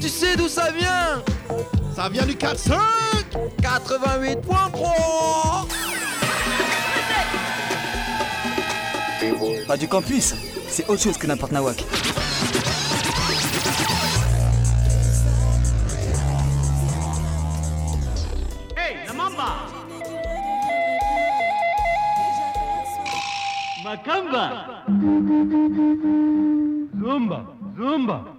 Tu sais d'où ça vient? Ça vient du 4-5 88.3 du Campus, c'est autre chose que n'importe nawak. Hey, la mamba. Macamba Zumba, Zumba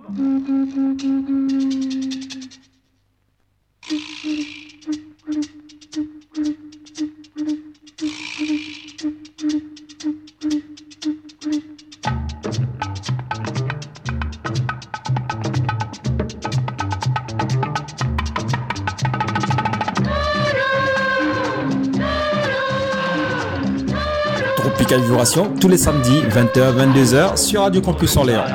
Tropical Vibration tous les samedis 20h-22h sur Radio Campus Orléans.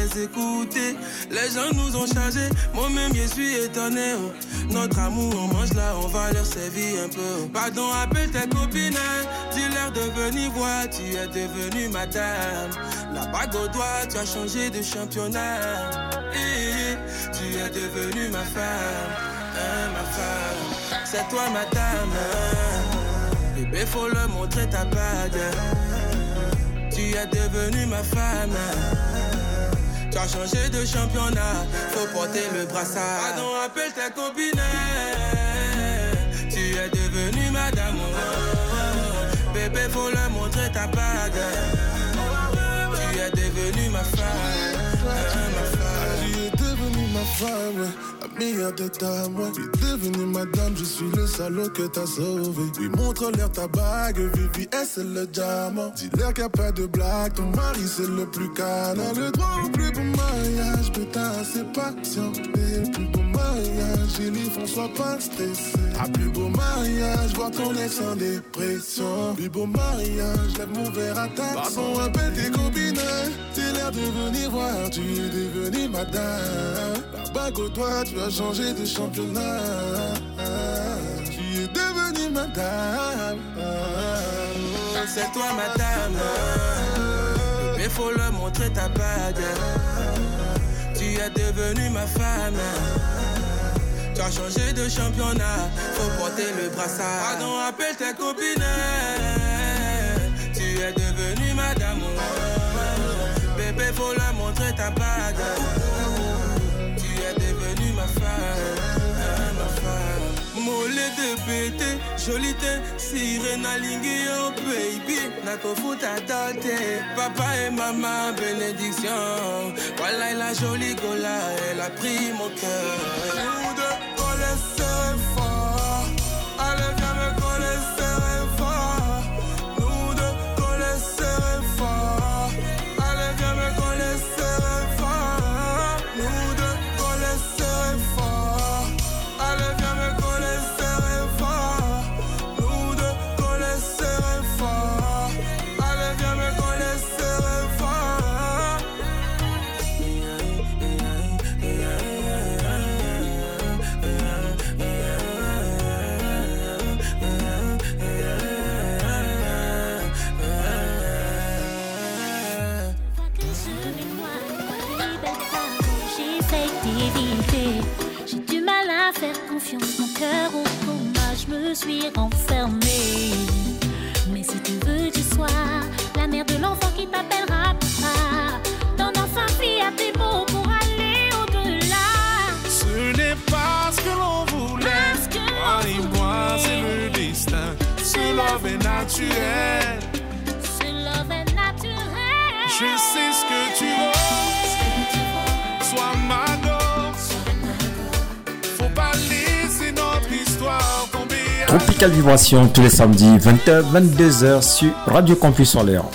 Les écouter. Les gens nous ont chargés Moi-même je suis étonné oh. Notre amour on mange là on va leur servir un peu Pardon appelle tes copines hein. Dis-leur de venir voir Tu es devenue madame La bague au doigt tu as changé de championnat. Tu es devenue ma femme hein, ma femme. C'est toi ma dame hein. Bébé faut le montrer ta bague Tu es devenue ma femme as changé de championnat, faut porter le brassard. Pardon, appelle ta copine. Tu es devenue madame. oh. Bébé, faut le montrer ta bague. Tu es devenue ma femme. ma femme. Tu es devenue ma femme, ouais, la meilleure de ta moi. Tu es devenue madame, je suis le salaud que t'as sauvé. Oui, montre-leur ta bague, Vivi, c'est le diamant. Dis-leur qu'il n'y a pas de blague, ton mari c'est le plus canon. Le droit au plus beau mariage, putain, c'est patient. Et le plus beau mariage, Ellie, François, pas stressé. Plus beau mariage, voir ton ex en dépression. Plus beau mariage, lève mon verre à ta Pardon, appelle tes copines. T'es l'air de venir voir, tu es devenue madame. La bague au doigt, tu as changé de championnat. Tu es devenue madame. C'est toi madame. Mais faut le montrer ta bague. Tu es devenue ma femme. Tu as changé de championnat, faut porter le brassard. Pardon, appelle tes copines. Tu es devenue madame. Bébé, faut le montrer ta bague. mole depete joli te sirene alingi yo oh baby. Nakofuta ta te papa e mama bénédiction. Voilà la jolie gola elle a pris mon cœur. mon cœur au coma, je me suis renfermée. Mais si tu veux, tu sois la mère de l'enfant qui t'appellera papa. Ton enfant fille à tes mots pour aller au-delà. Ce n'est pas ce que l'on voulait. Que moi et moi, c'est le destin. Ce love est naturel. Ce love est naturel. Je sais ce que tu veux. Tropical Vibration tous les samedis 20h, 22h sur Radio Campus Orléans.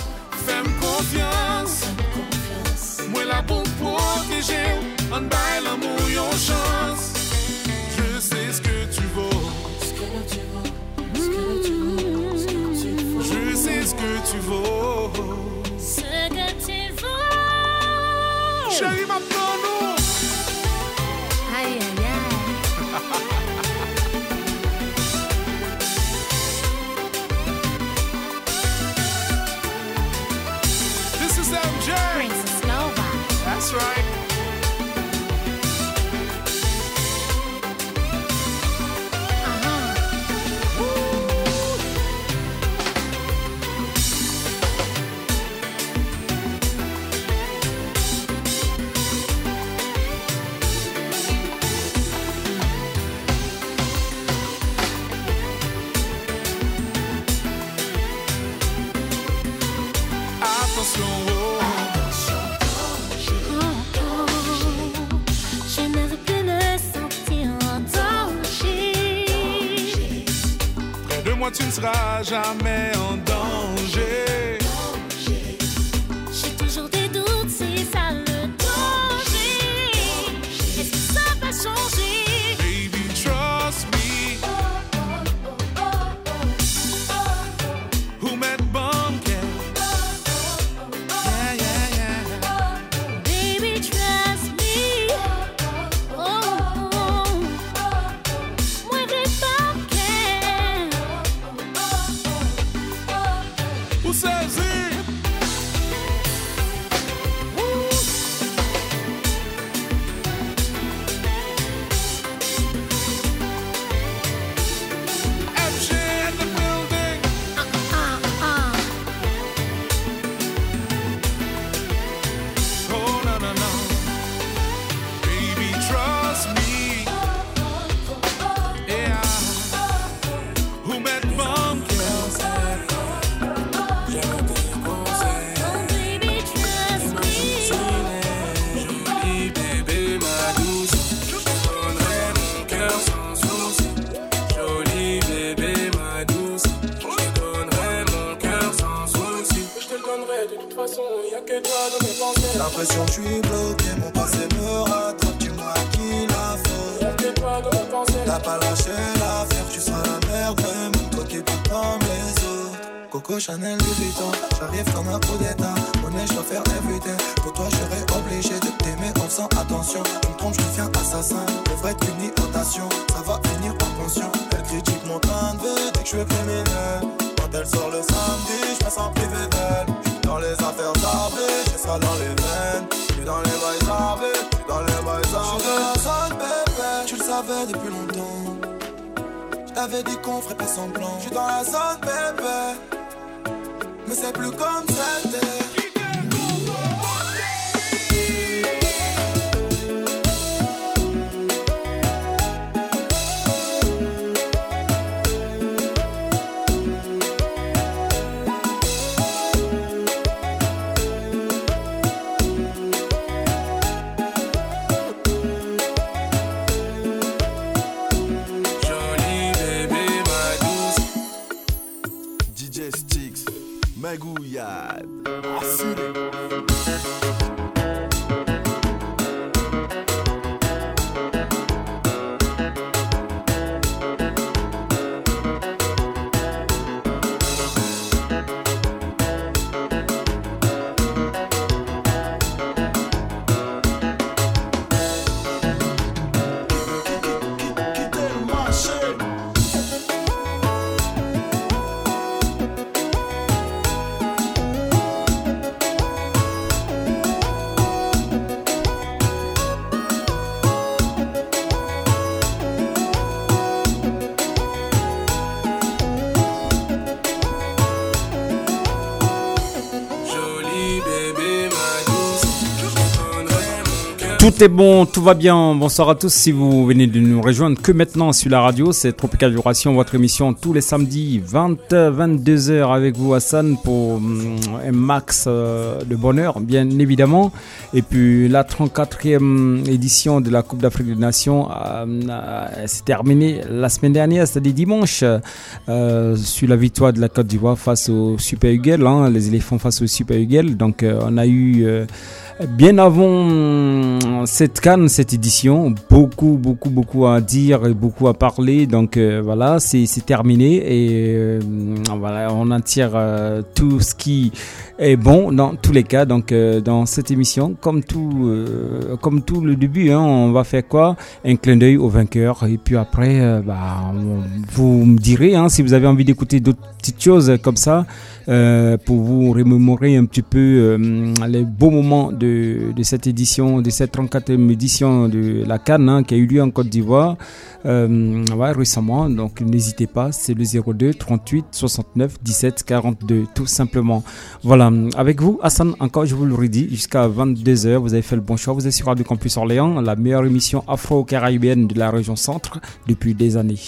Tout bon, tout va bien. Bonsoir à tous. Si vous venez de nous rejoindre que maintenant sur la radio, c'est Tropical Vibration, votre émission tous les samedis 20 22h avec vous Hassan pour mm, un max euh, de bonheur, bien évidemment. Et puis la 34e édition de la Coupe d'Afrique des Nations euh, s'est terminée la semaine dernière, c'est-à-dire dimanche, euh, sur la victoire de la Côte d'Ivoire face au Super Eagle, hein, les éléphants face au Super Eagle. Donc on a eu Bien avant euh, cette canne, cette édition, beaucoup, beaucoup, beaucoup à dire et beaucoup à parler. Donc euh, voilà, c'est terminé et euh, voilà, on en tire tout ce qui est bon dans tous les cas. Donc dans cette émission, comme tout, comme tout le début, hein, on va faire quoi? Un clin d'œil au vainqueur et puis après, bah, vous me direz hein, si vous avez envie d'écouter d'autres petites choses comme ça. Euh, pour vous remémorer un petit peu euh, les beaux moments de, cette édition, de cette 34e édition de la Cannes hein, qui a eu lieu en Côte d'Ivoire euh, récemment. Donc n'hésitez pas, c'est le 02 38 69 17 42 tout simplement. Voilà, avec vous Hassan, encore je vous le redis, jusqu'à 22h, vous avez fait le bon choix, vous êtes sur Radio Campus Orléans, la meilleure émission afro-caribéenne de la région centre depuis des années.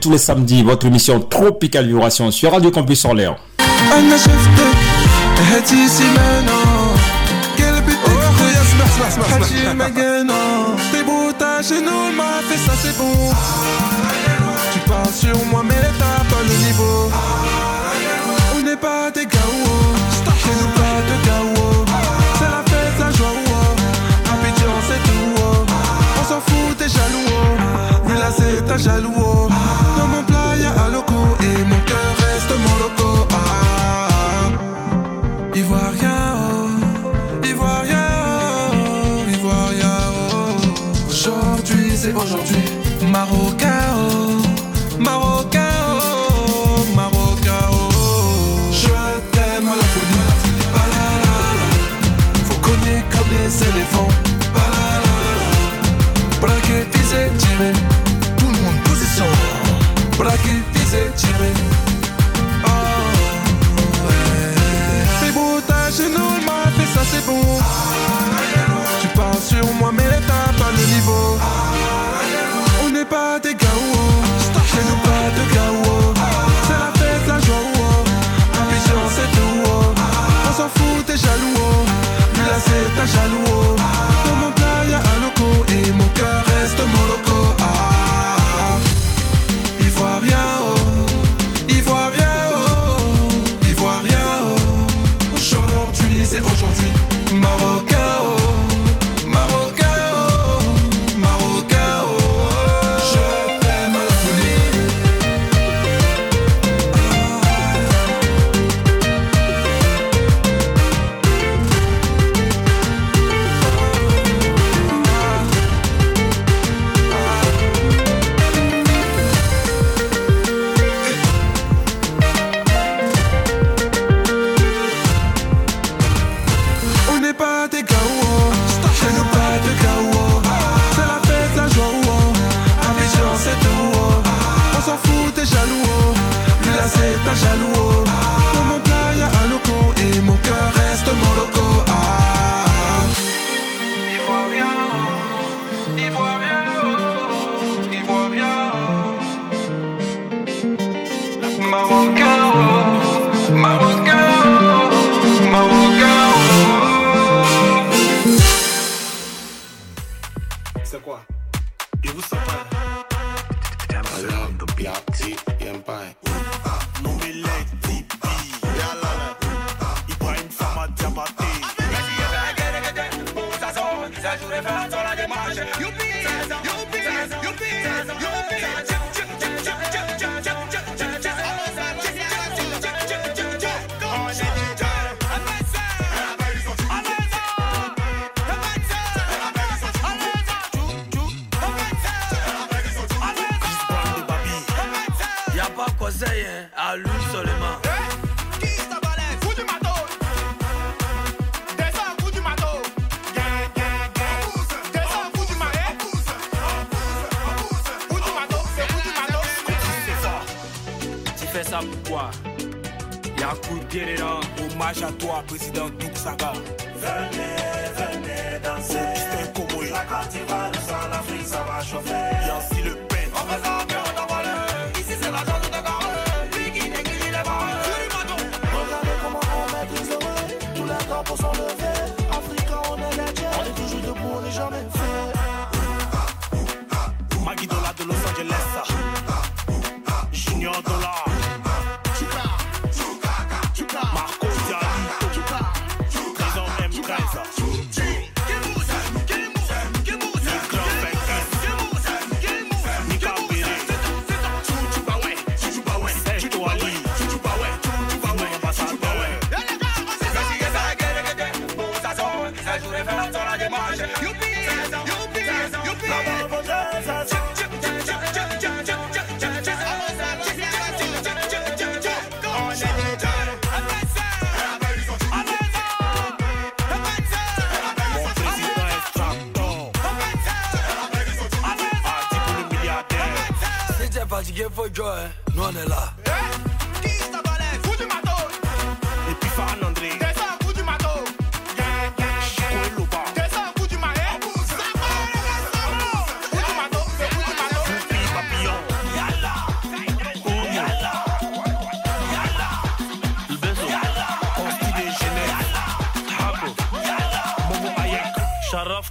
Tous les samedis, votre émission Tropical Vibration sur Radio Campus Orléans. Tu parles sur moi, mais t'as pas le niveau. On n'est pas des gaos, chez nous pas de gaos. C'est la fête, la joie, Abidjan, c'est tout. On s'en fout, t'es jaloux jaloux. Dans mon plat, y'a Aloco et mon cœur reste mon loco. Ah. Ivoirien, oh. Ivoirien, oh. Ivoirien, oh. Aujourd'hui, c'est aujourd'hui.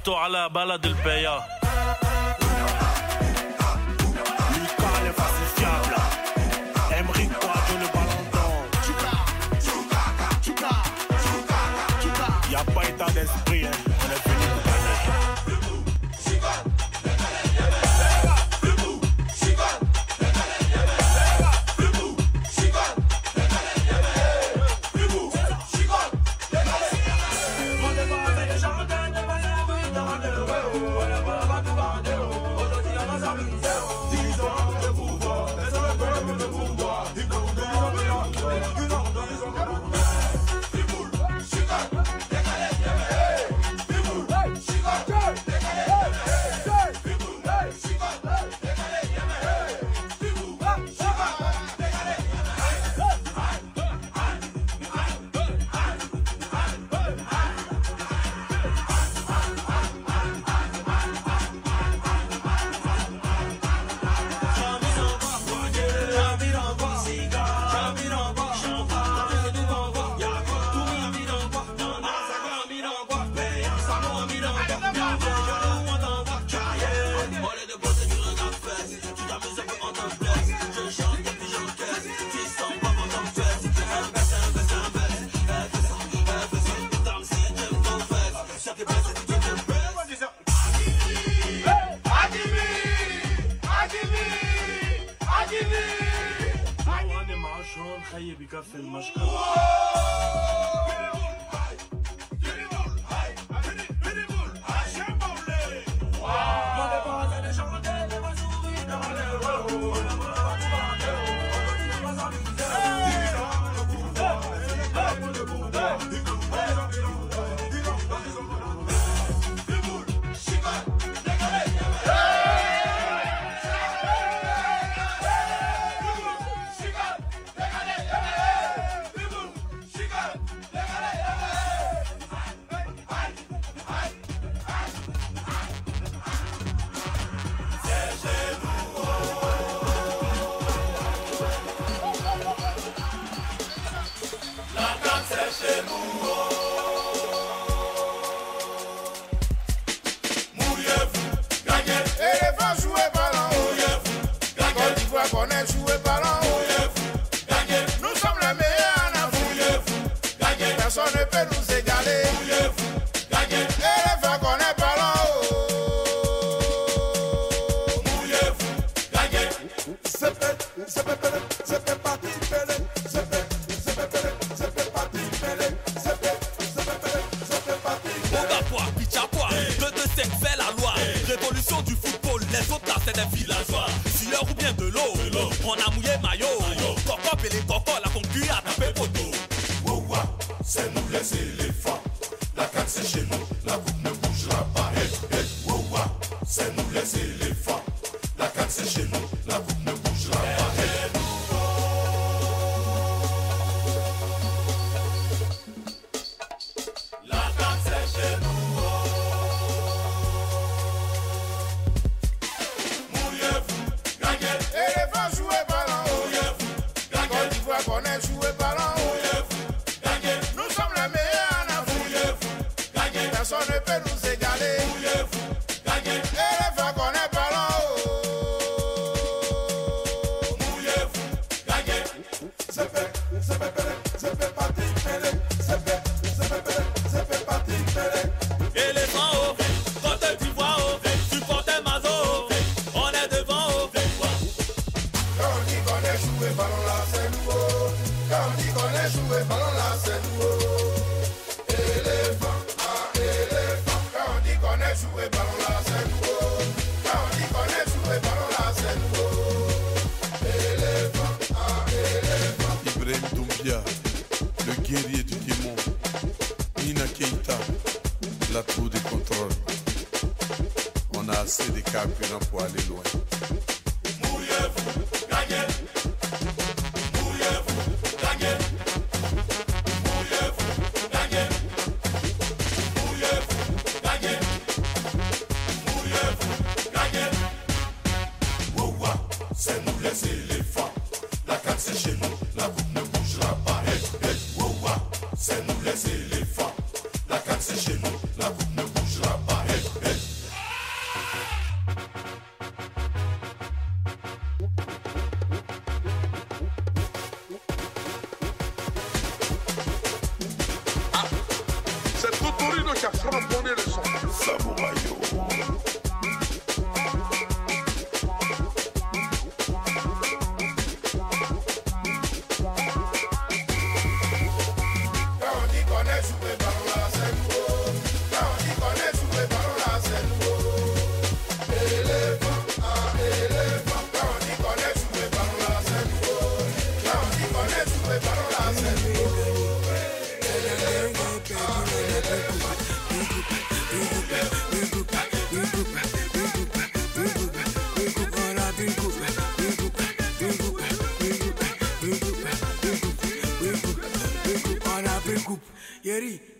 شرفته على بلد البيا Lucas l'infacifiable. Emery Quadro le ballon d'or. Y'a pas état d'esprit, hein. prepara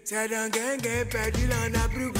C'est un gang perdu, l'on a brûlé.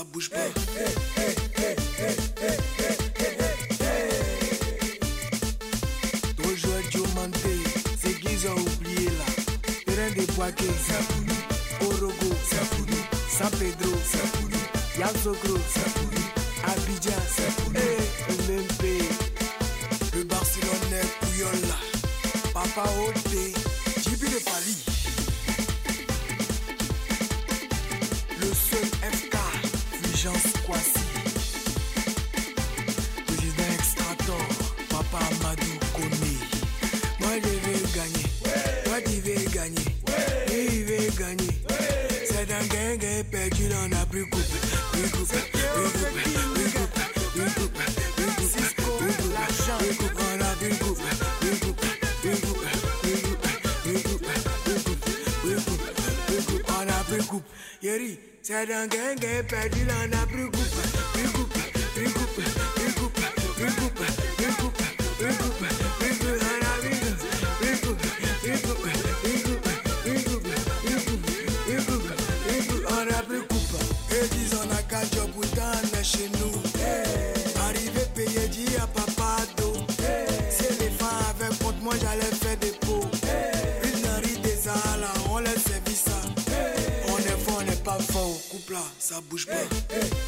da busba. Hey. precoup. Yeri, c'est d'un gang, perdu, l'on a precoup. Precoup. Sabe Hey, hey.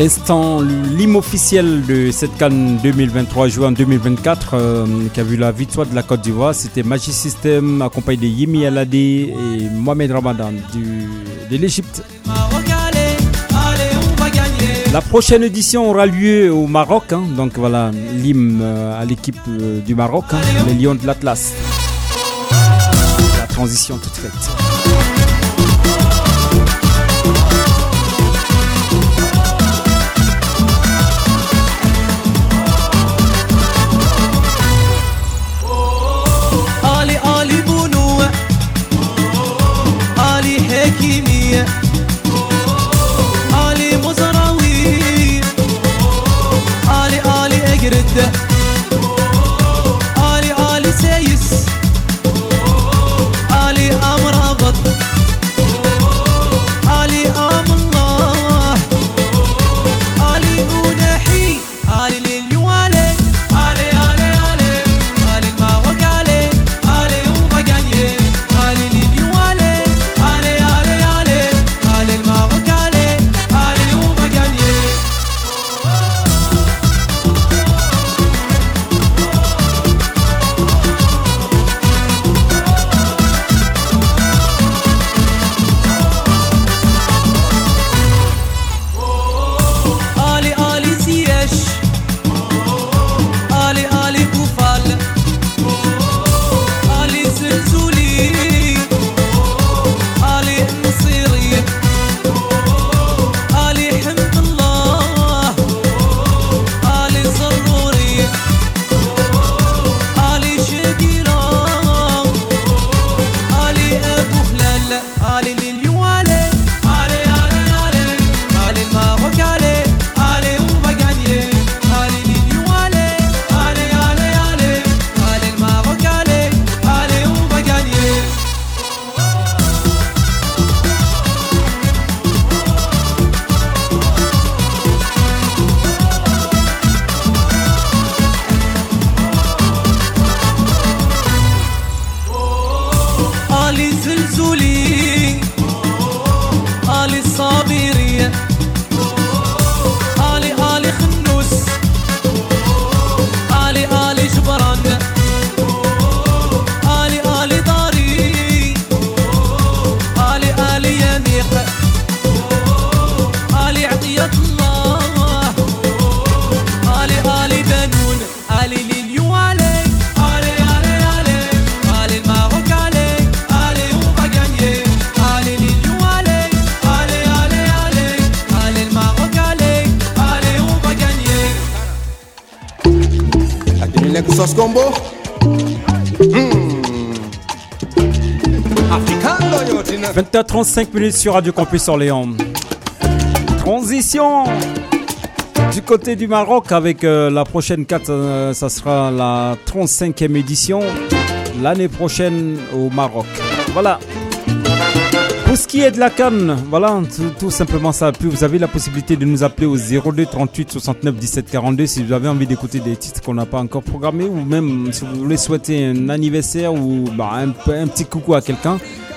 L'instant, l'hymne officiel de cette Cannes 2023 joué en 2024 euh, qui a vu la victoire de la Côte d'Ivoire, c'était Magic System accompagné de Yemi Alade et Mohamed Ramadan du, de l'Égypte. La prochaine édition aura lieu au Maroc, hein, donc voilà l'hymne euh, à l'équipe euh, du Maroc, hein, les Lions de l'Atlas. La transition toute faite. 20h35 minutes sur Radio Campus Orléans. Transition du côté du Maroc avec euh, la prochaine 4, euh, ça sera la 35e édition l'année prochaine au Maroc. Voilà. Pour ce qui est de la canne, voilà, tout, simplement ça. Puis vous avez la possibilité de nous appeler au 02 38 69 17 42 si vous avez envie d'écouter des titres qu'on n'a pas encore programmés ou même si vous voulez souhaiter un anniversaire ou bah, un petit coucou à quelqu'un.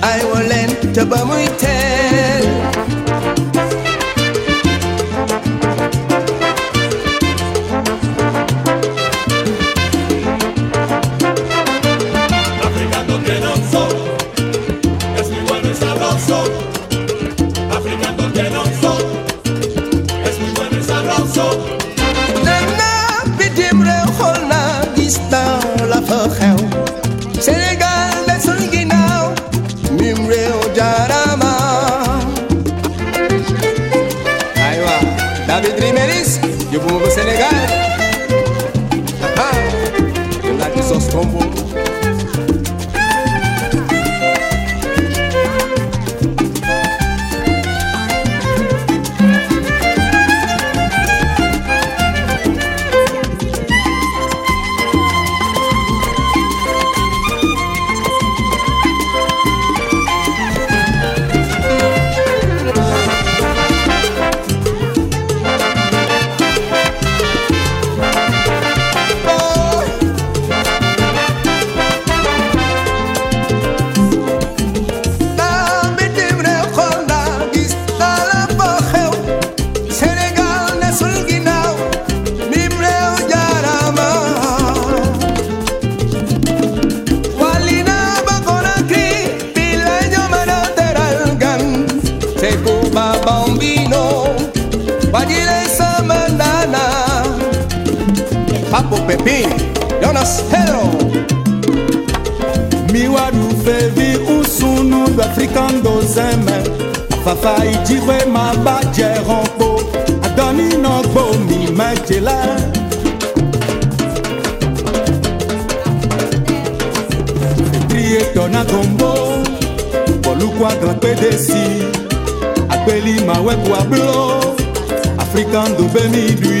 waay ay wolen te ba cantando bem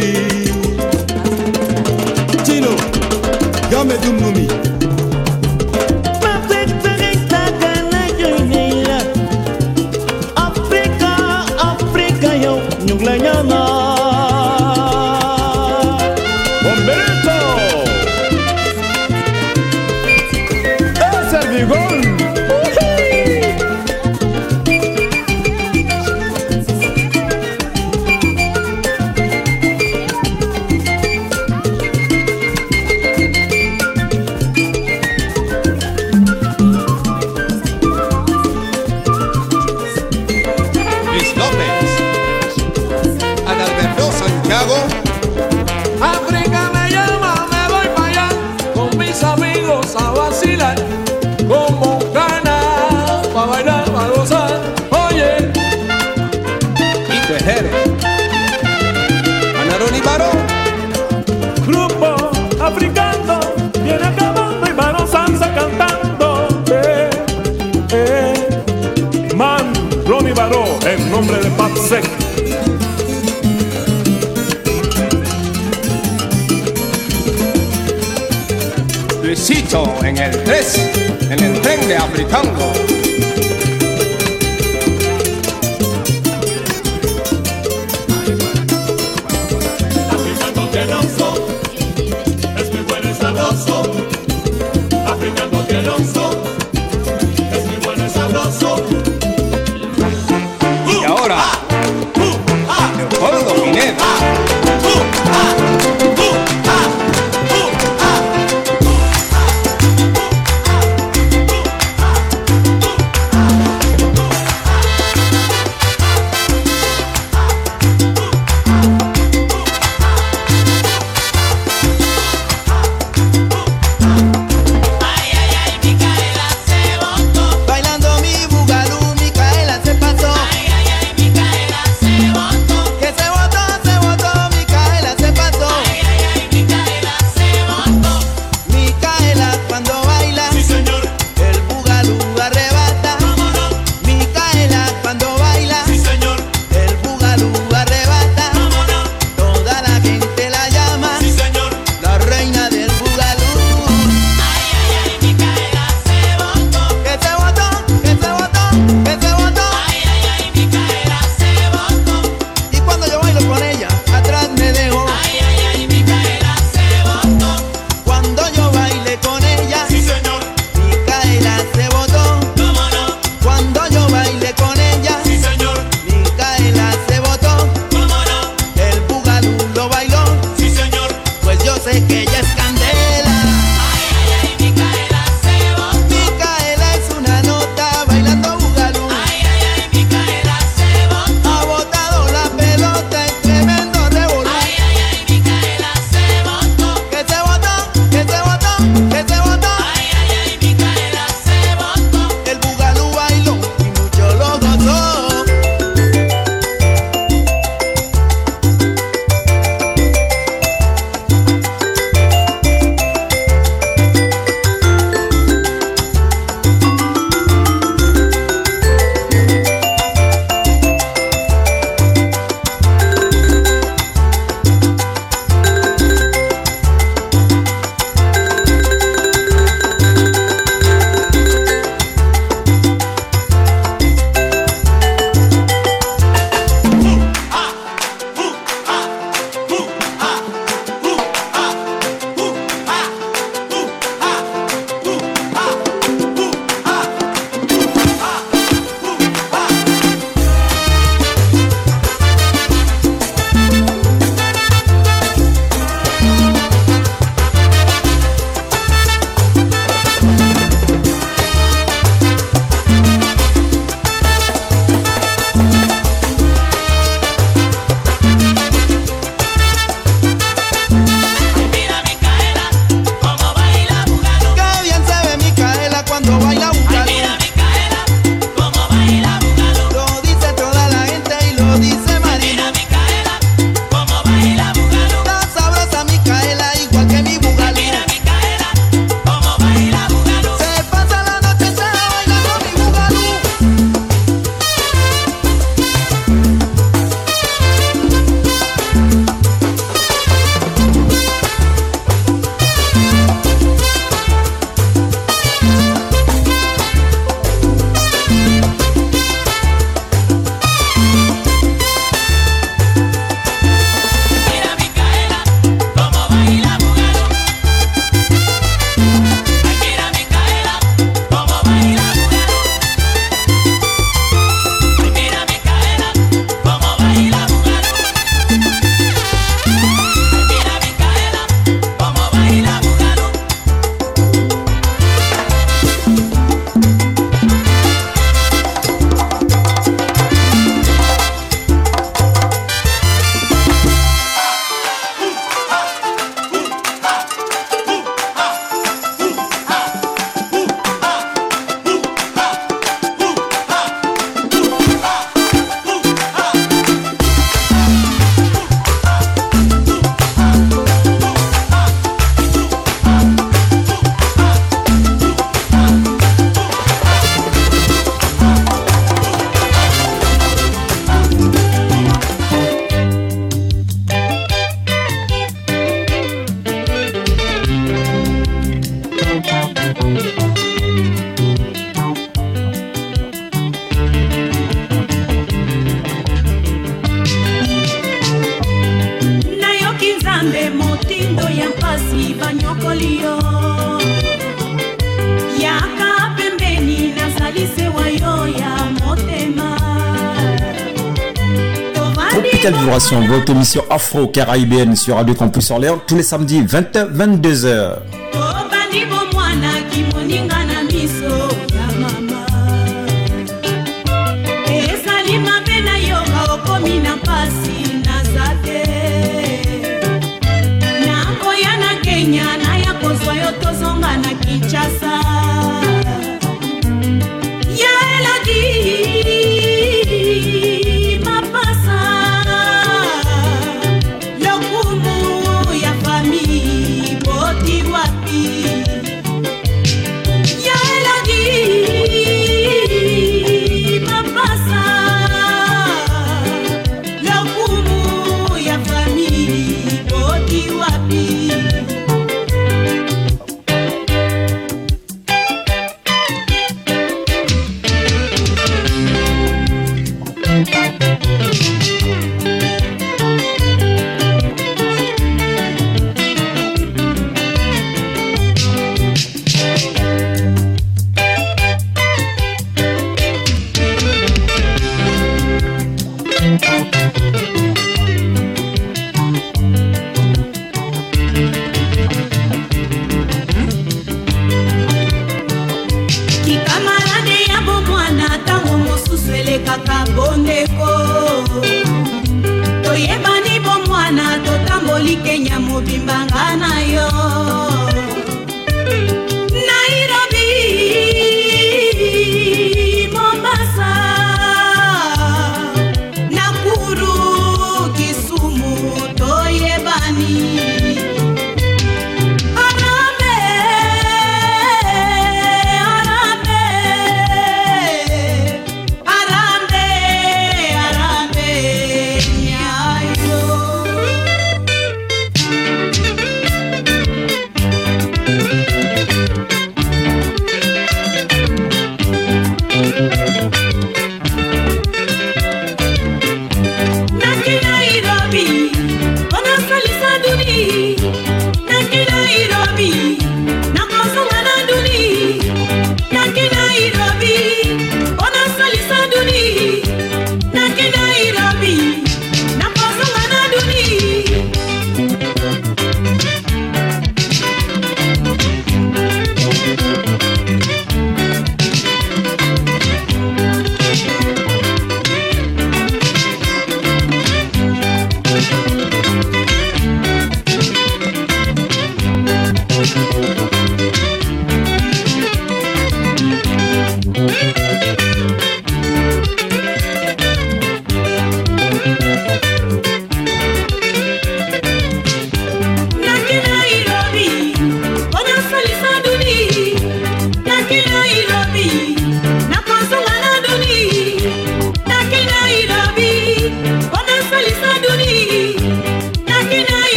spéciale votre émission afro-caribéenne sur Radio Campus Orléans tous les samedis 20h-22h.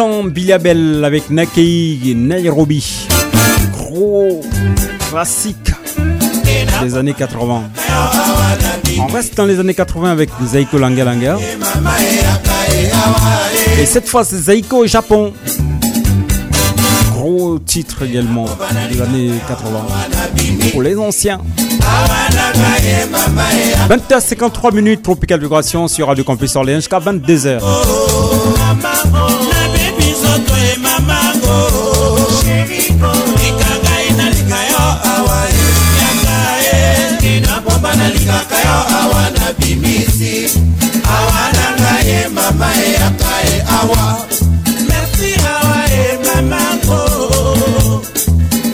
L'instant, Billy Abel avec Nakei Nairobi. Gros classique des années 80. On reste dans les années 80 avec Zaiko Langa Langa. Et cette fois, c'est Zaiko au Japon. Gros titre également des années 80. Pour les anciens. 20h53 minutes Tropical Vibration sur Radio Campus Orléans jusqu'à 22h. Nalingaka yo awa nabimisi awa na ngai ye mama eyaka ye awa merci awa ye mamango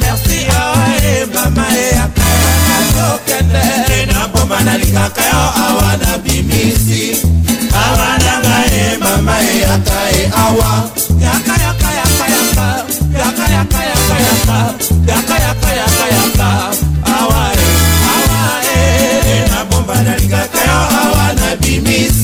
merci awa ye mama eyaka ye nazokende enabomba nalingaka yo awa nabimisi awa na ngai ye mama eyaka ye awa yaka yaka yaka awa ye awa ye nabomba nalingaka yo awa nabimisi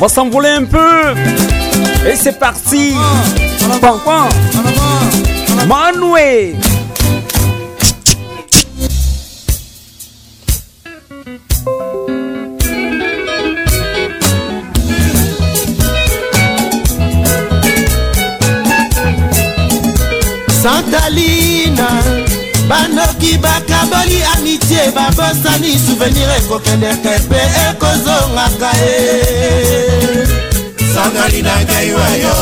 va s'envoler un peu. Et c'est parti. Pan, pan. Manoué. santalina banoki bakaboli amitie babosani souvenir ekokendeka mpe ekozongaka ye sangali na ngai wayo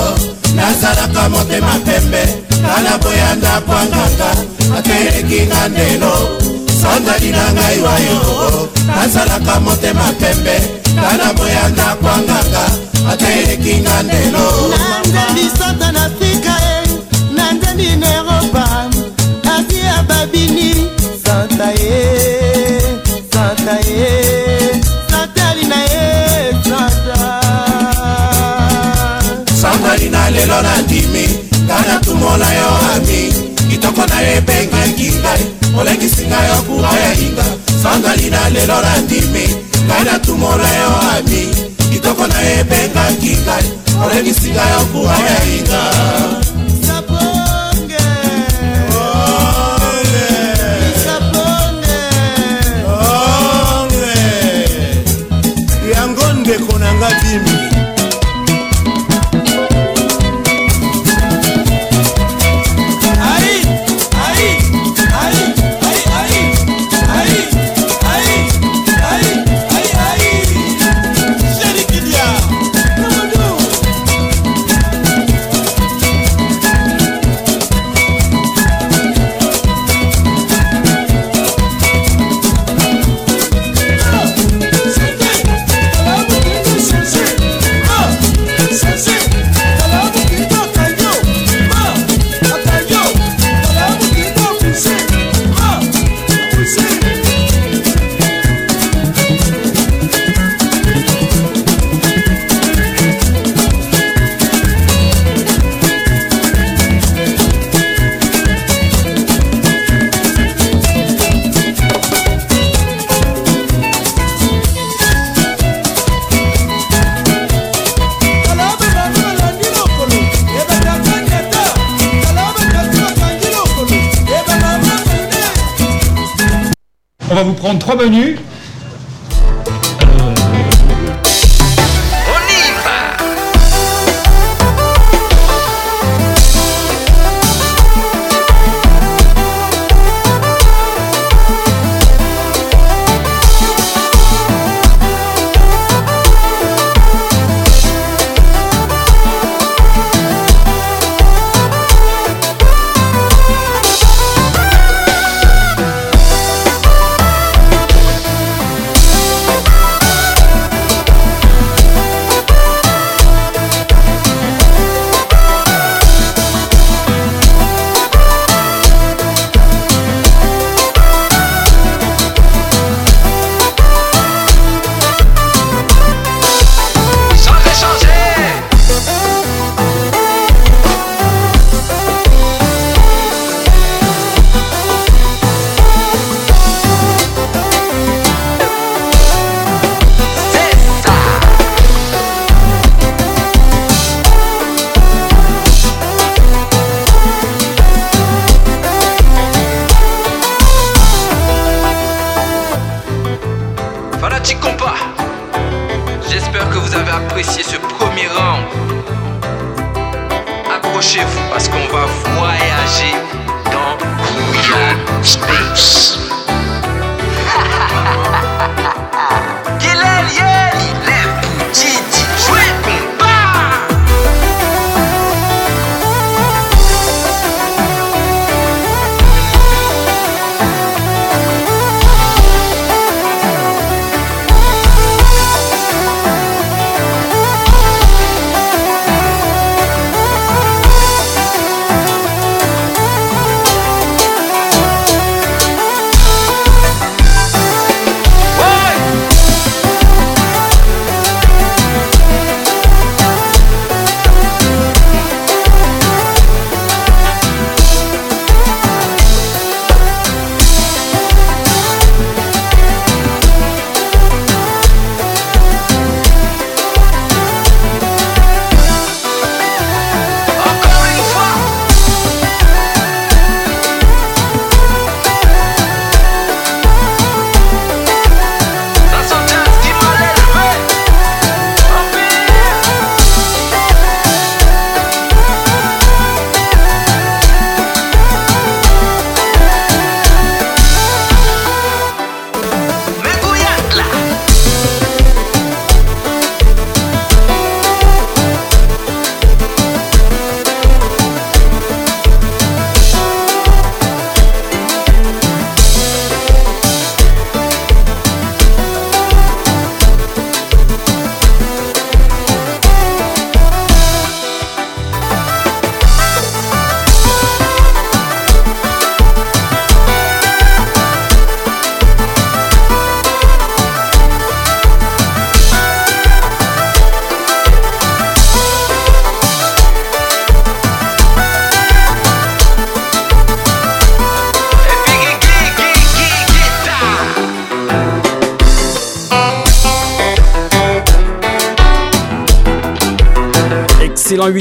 nazalaka motema pembe tala boyanda kwanganga atelekinga ndelo. Sangali na ngai wayo nazalaka motema pembe tala boyanda kwanganga atelekinga ndelo olekisi ngai yo kura ya hinga. Sangali na lelo nandimi ngai natumola yo ami kitoko na yo ebengaki ngai olekisi ngai yo kura ya hinga trois.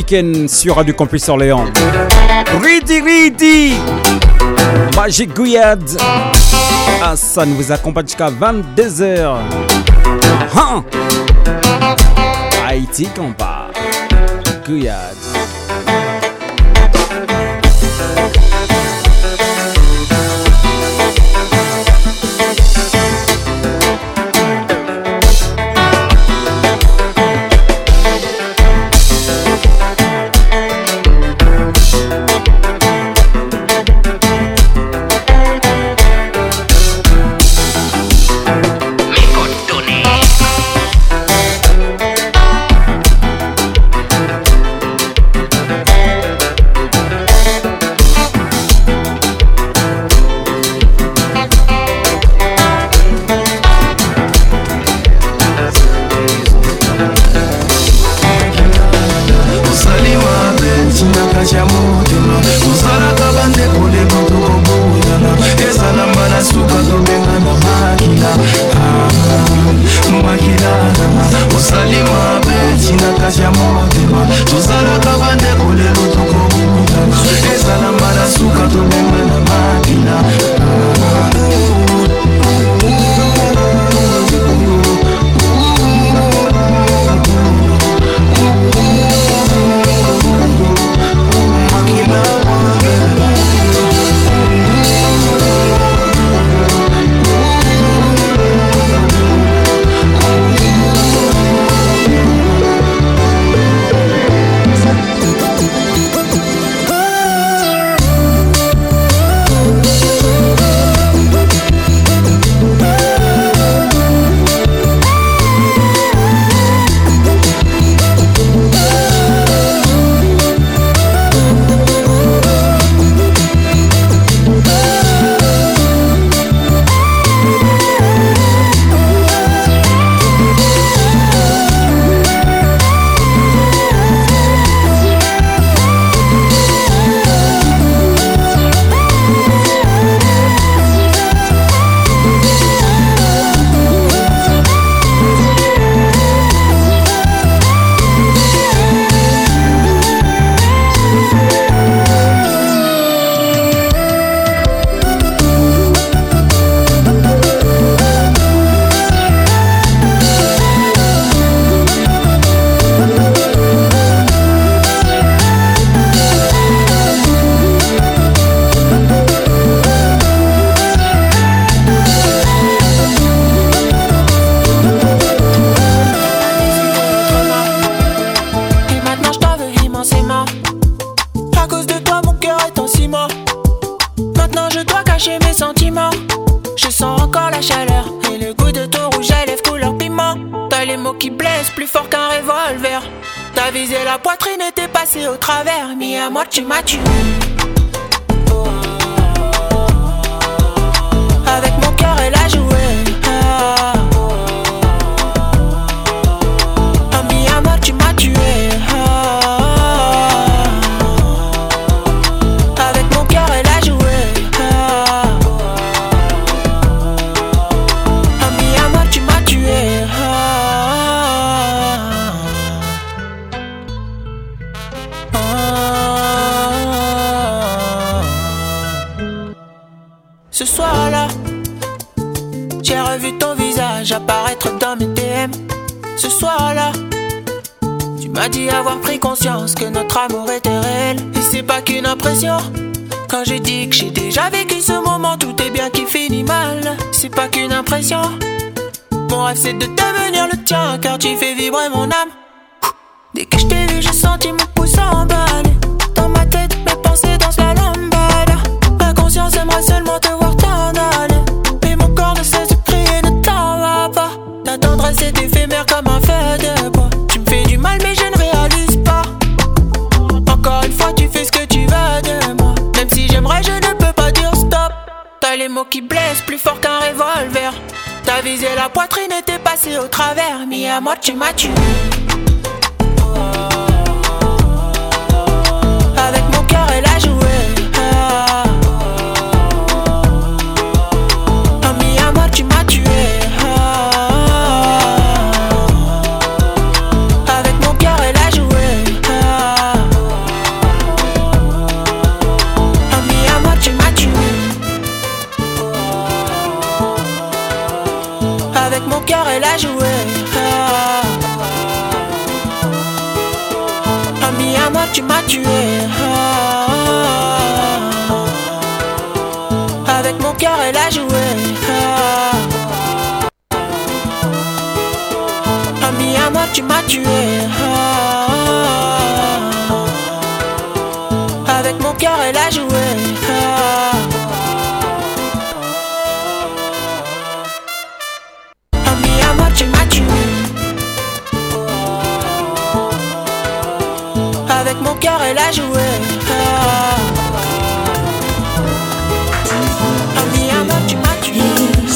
Week-end sur Radio Campus Orléans. Ridi Ridi Magic Guyad Hassan vous accompagne jusqu'à 22h. Hein? Haïti combat. Guyad.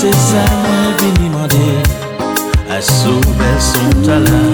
C'est ça, moi, vini demander à sauver son talent.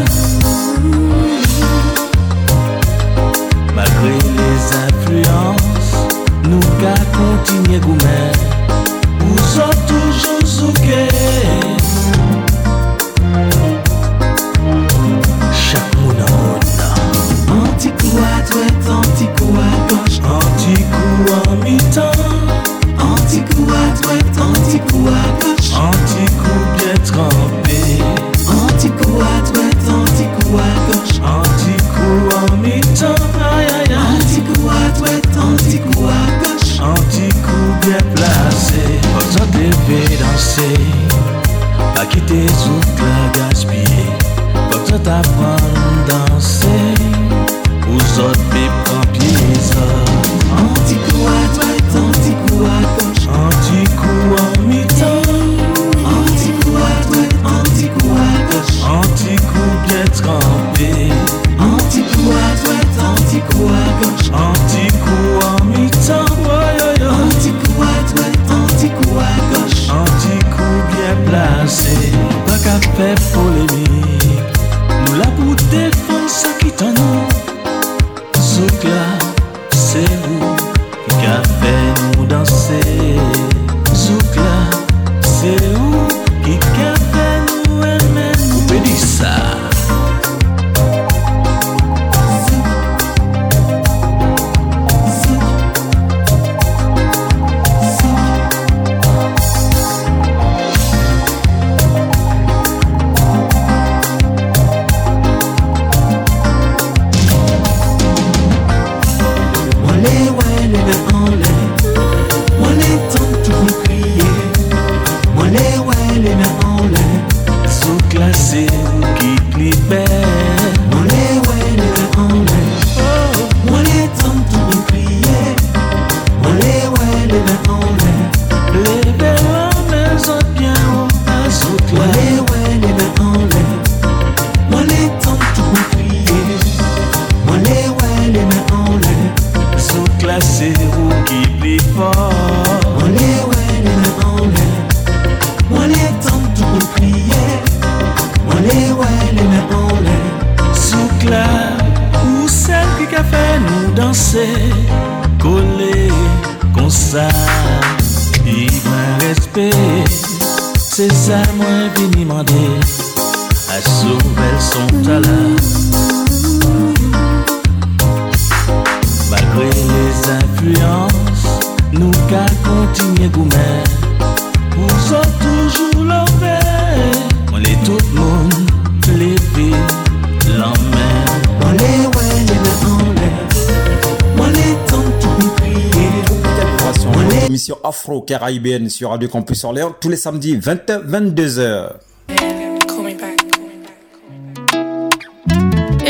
caribéenne sur Radio Campus Orléans tous les samedis 20h, 22h.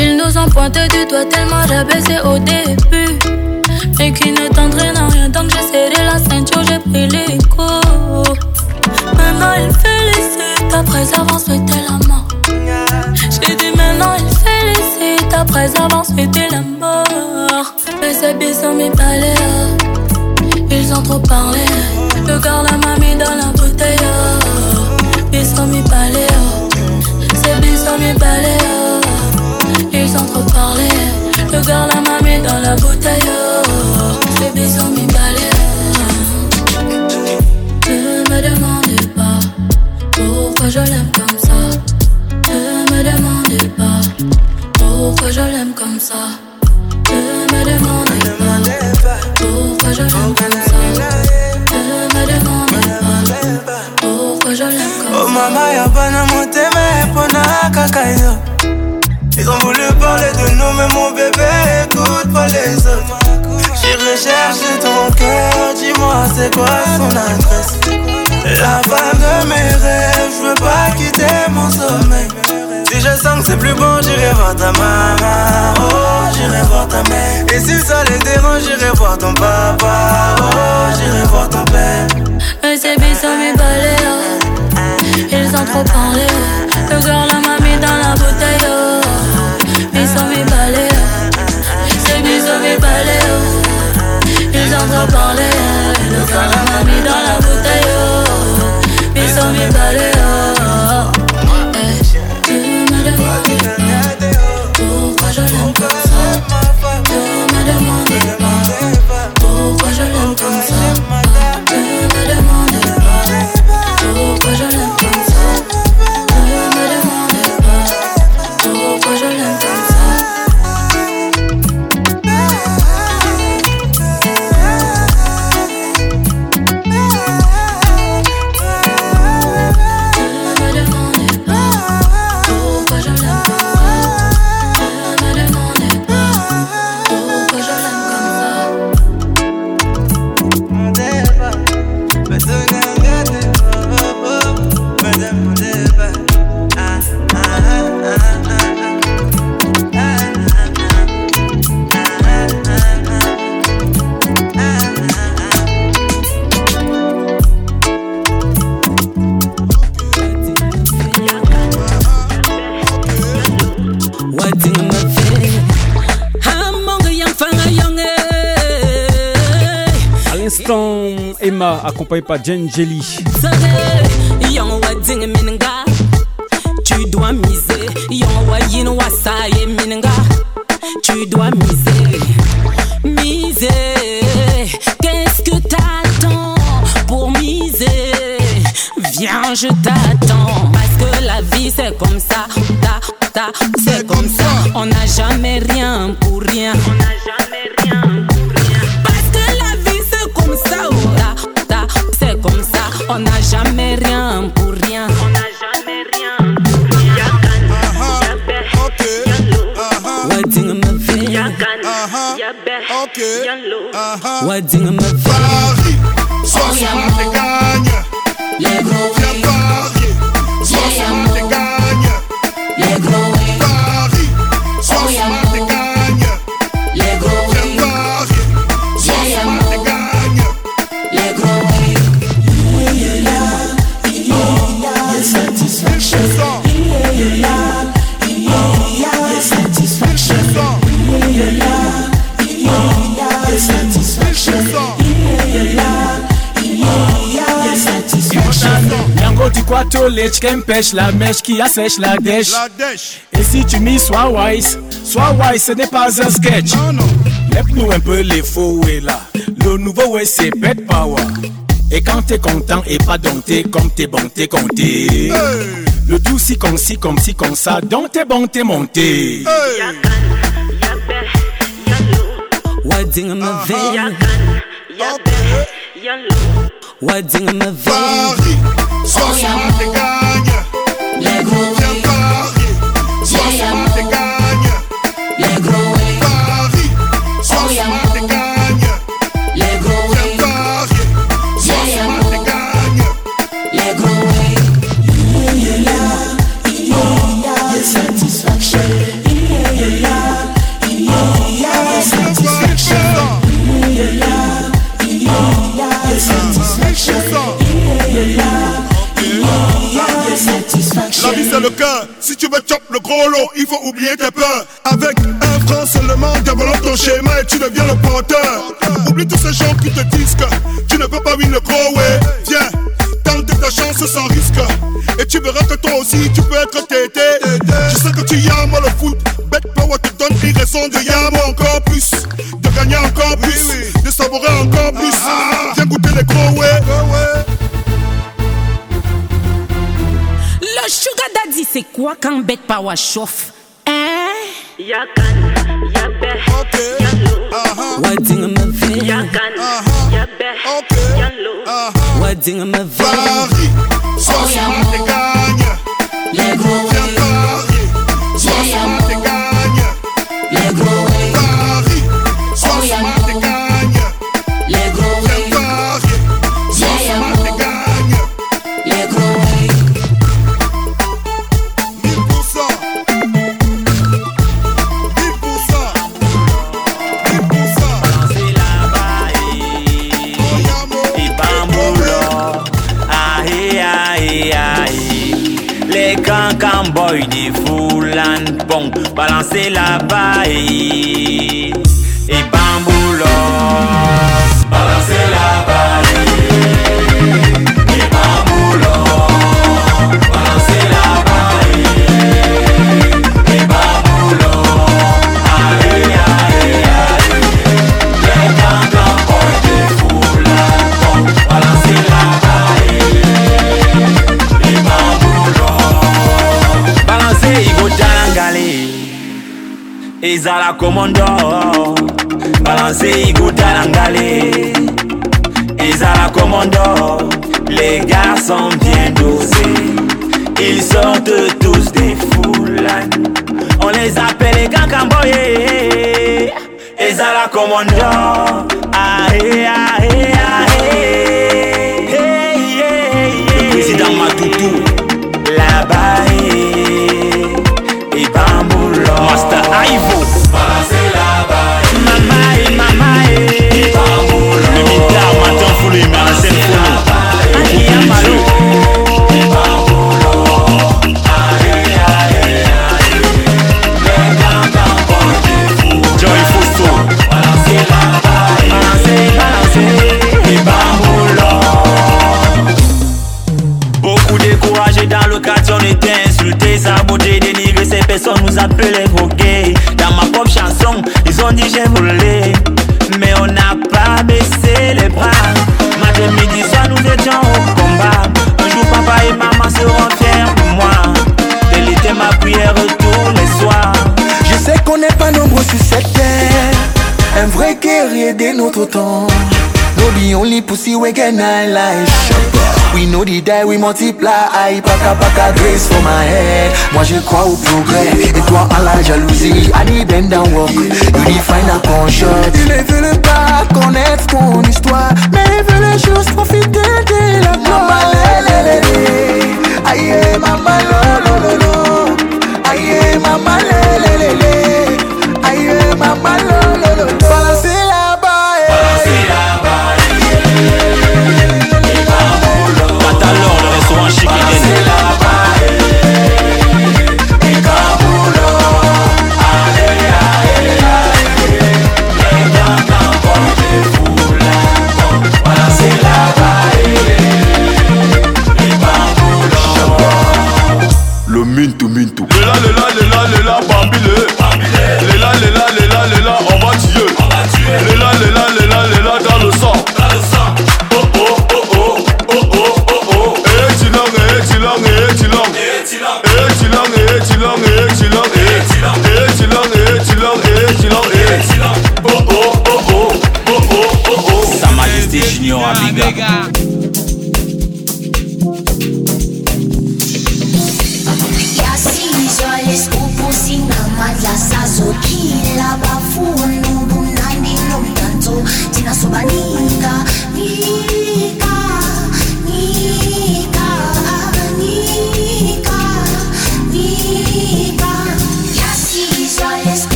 Ils nous ont pointé du doigt tellement rabaissé au dé. c'est plus bon, j'irai voir ta maman. Oh, j'irai voir ta mère. Et si ça les dérange, j'irai voir ton papa. Oh, j'irai voir ton père. Les ébis sont mis balais, ils ont trop parlé. Le girl la m'a mis dans la bouteille. Oh. Ils sont mis balais, les ébis sont mis balais. Ils ont trop parlé. Le girl la m'a mis dans la bouteille. Oh. Ils sont mis balais. accompagné par Jen Jelly. L'eau leche qu'elle pêche la mèche qui assèche la dèche. Et si tu m'y sois wise, sois wise, ce n'est pas un sketch. Non, non. nous un peu les faux et là. Le nouveau ouais, c'est bête power. Et quand t'es content et pas dompté, comme t'es bon, t'es compté. Le tout si comme si, comme si, comme ça, donc t'es bon, t'es monté. Hey. Y'a Wedding in my vein. Sois smart et gagne. Le cœur. Si tu veux chop le gros lot, il faut oublier tes peurs. Avec un franc seulement, développe ton schéma et tu deviens le porteur. Oublie tous ces gens qui te disent que tu ne peux pas win le gros way. Viens, tente ta chance sans risque. Et tu verras que toi aussi tu peux être tété. Je sais que tu yames le foot. Bet Power te donne une raison de yam encore plus. De gagner encore plus. De savourer encore plus. Viens goûter les gros way. C'est quoi quand Bet Power chauffe Hein? Wedding in my vein. Wedding in my vein. Paris, sois smart et boys des foulan bon, balancez la baille. Ezala komondo balanse igutalangale ezala komondo les gars sont bien dosés ils sortent tous des foulan on les appelle les kankamboye ezala komondo ahe ahe ahe Hey, hey, hey. président Matutu là-bas et Bambulo Master Ivo Beaucoup découragés dans le quartier, on était insultés, sabotés, dénigrés. Ces personnes nous appelaient gays. Dans ma propre chanson, ils ont dit j'ai volé. Mais on n'a pas baissé les bras. Matin, midi, soir, nous étions au combat. Un jour, papa et maman seront fiers de moi. Telle était ma prière tous les soirs. Je sais qu'on n'est pas nombreux sur cette terre. Un vrai guerrier de notre temps. No the only pussy we can I like We know the die we multiply. Paka paka grace for my head. Moi je crois au progrès. Et toi à la jalousie I need bend and walk You define a conscience. Ils ne veulent pas connaître ton histoire. Mais ils veulent juste profiter de la gloire. Aïe mama lo lo lo Aïe mama lé lé lé lé Aïe mama lo lo lo pegar.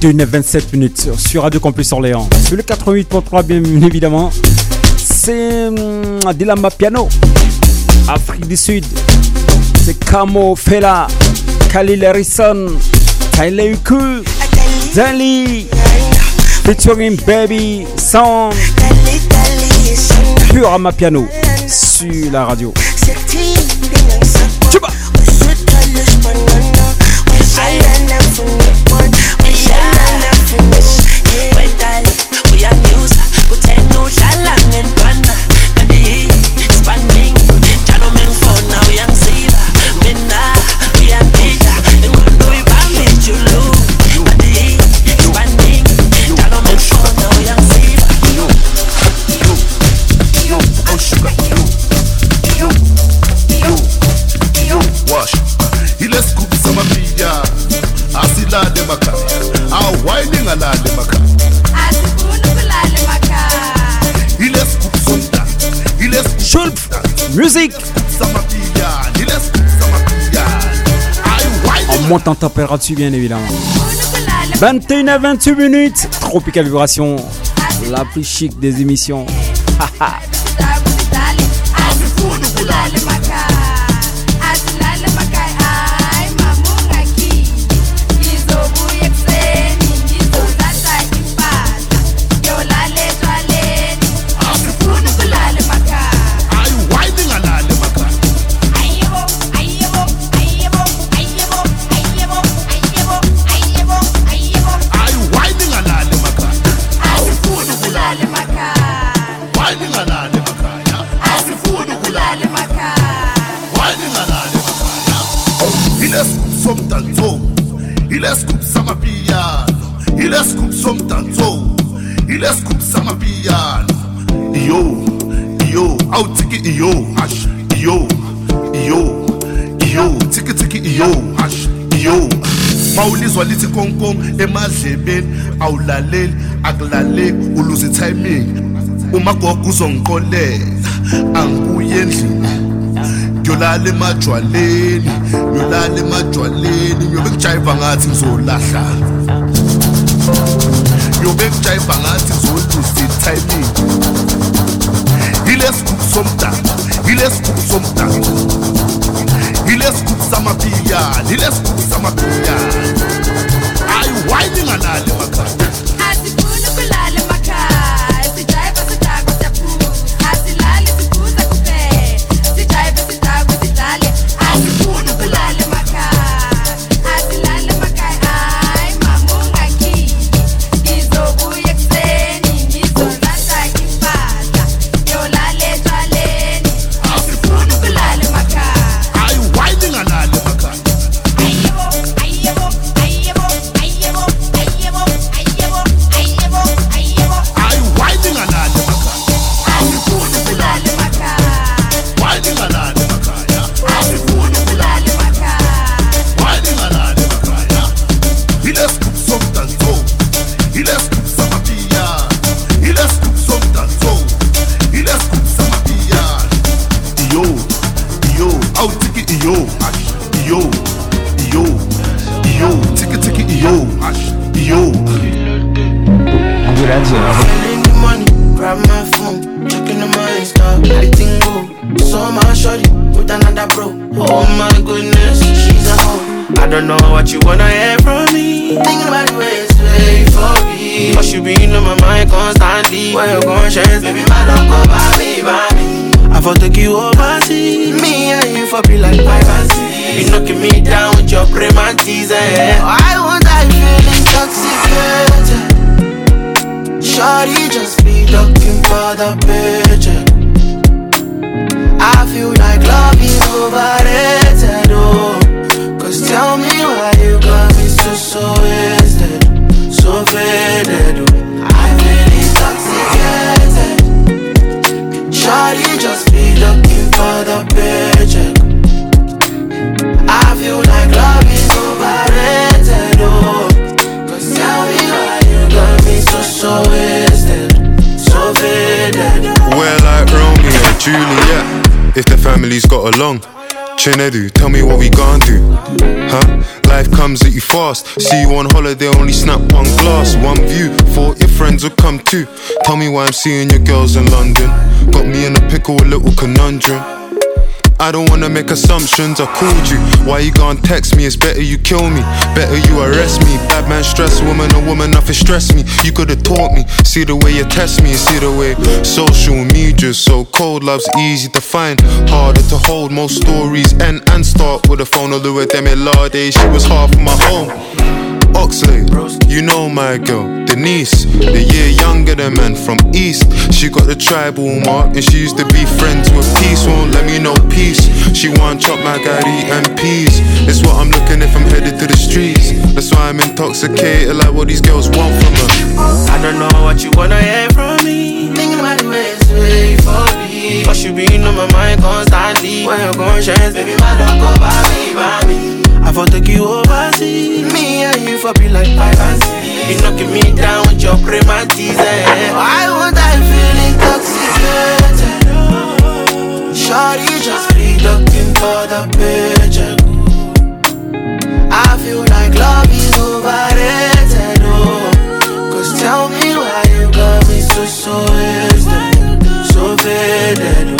21h27 minutes sur Radio Campus Orléans. Sur le 88.3 bien évidemment. C'est hum, Dilama Piano. Afrique du Sud. C'est Kamo Fela. Khalil Harrison. Tyler Uku. Zali. Featuring Baby Sound. Pure Piano. Sur la radio. monte en température bien évidemment. 21 à 28 minutes, Tropical Vibration, la plus chic des émissions. emazebeni awulaleli akulaleki uluze timing uma gogo uzongiqolela angikuye endlini. Ngiyolala emajwaleni ngiyolala emajwaleni ngiyobe ngijayiva ngathi ngizolahla. Ngiyobe ngijayiva ngathi ngizoluze timing yilesigubhu somdala yilesigubhu somdala yilesigubhu samapiyana yilesigubhu samapiyana anything and all them a clap. season. I Chinedu, tell me what we gon' do, huh? Life comes at you fast. See you on holiday, only snap one glass, one view. Thought your friends would come too. Tell me why I'm seeing your girls in London. Got me in a pickle, a little conundrum. I don't wanna make assumptions. I called you. Why you gonna text me? It's better you kill me. Better you arrest me. Bad man stress woman, a woman nothing stress me. You could've taught me. See the way you test me. See the way social media so cold. Love's easy to find, harder to hold. Most stories end and start with a phone. Although law days, she was half my home. Oxley, you know my girl, Denise, the year younger than man from East. She got the tribal mark and she used to be friends with peace. Won't let me know peace. She want chop my gari and peas. It's what I'm looking if I'm headed to the streets. That's why I'm intoxicated, like what these girls want from her. I don't know what you wanna hear from me. Thinking about the ways way for me. Cause you been on my mind constantly. When your conscience, baby, my don't go by me, by me. I for take you overseas. Me and you for be like six. You knocking me down with your prematis. Eh? Why would I feel intoxicated? Shorty just be looking for the paycheck. I feel like love is overrated. Oh. Cause tell me why you got me so so wasted, so faded.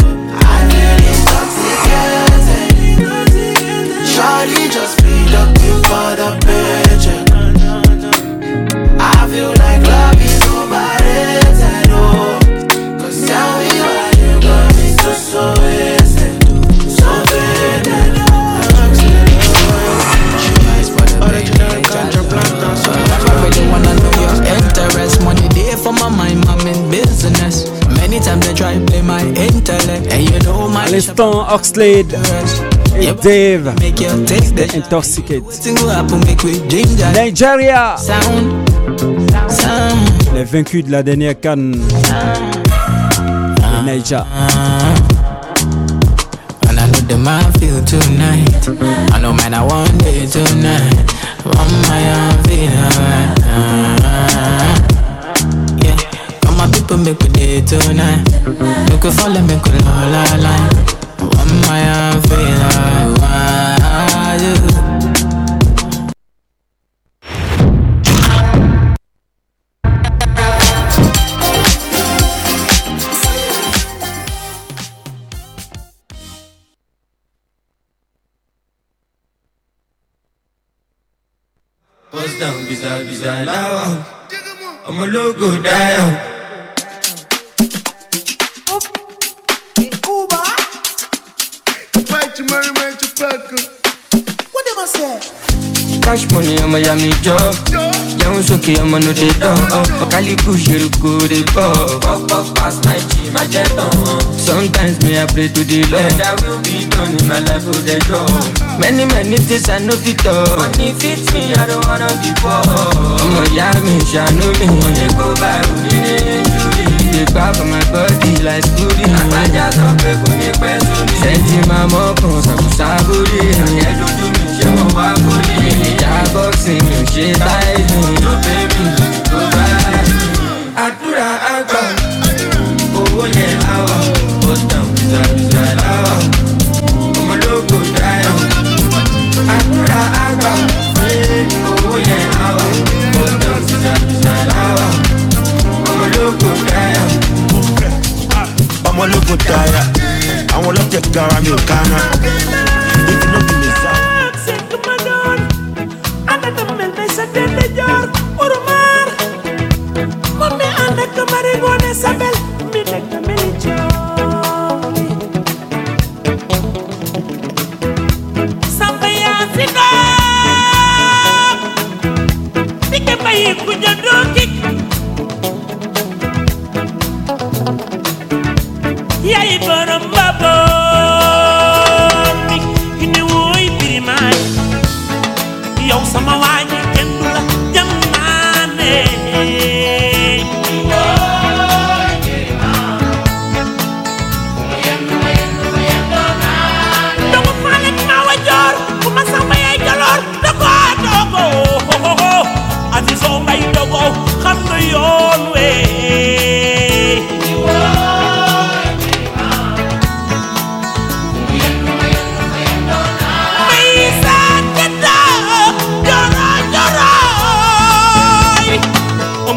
L'instant, Oxlade et Dave, The Intoxicate. Nigeria, les vaincus de la dernière canne. Les Niger. And I know the man feel tonight. I know man I want it tonight. On my own feel alright. Yeah, come my people make we day tonight. You can follow me, la la la. On my own feel alright. Yeah. Bust down, bizarre, bizarre, now. I'm a logo down. Cash money, I'm a yummy job. Young Soki, I'm a no dey. Okali uh, push you go dey pop. Pop pop past my G, my jet on. Sometimes me I pray to the Lord. That will be done in my life for the job. Many many things I know fit talk. Money fits me, I don't wanna be poor. Ọmọ ìyá mi ṣàánú mi. Money go by òní ní ìjúlì. Dey gbá for my body like spoolie. Àgbájá sọ pé kò ní pẹ́ sórí. Sẹ́ńtì máa mọ́kàn ṣàkóṣàbórí. Ẹ̀yẹ́ dúdú mi mo wá kórè. Ìyá bọ́ọ̀sì mi ò ṣe táìsì. Ló bẹ́ mi ló bá mi. Àdúrà àgbà owó yẹn àwà. Ó tàn bìtàbìtà láwà. Ọmọlógo dáyà. Àdúrà àgbà owó yẹn àwà. Ó tàn bìtàbìtà láwà. Ọmọlógo dáyà. ọmọ ológun tààrà àwọn ọlọ́tẹ̀ gara mi ò ká te ndijoor urmaar moom mi ànd mi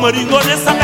marigones a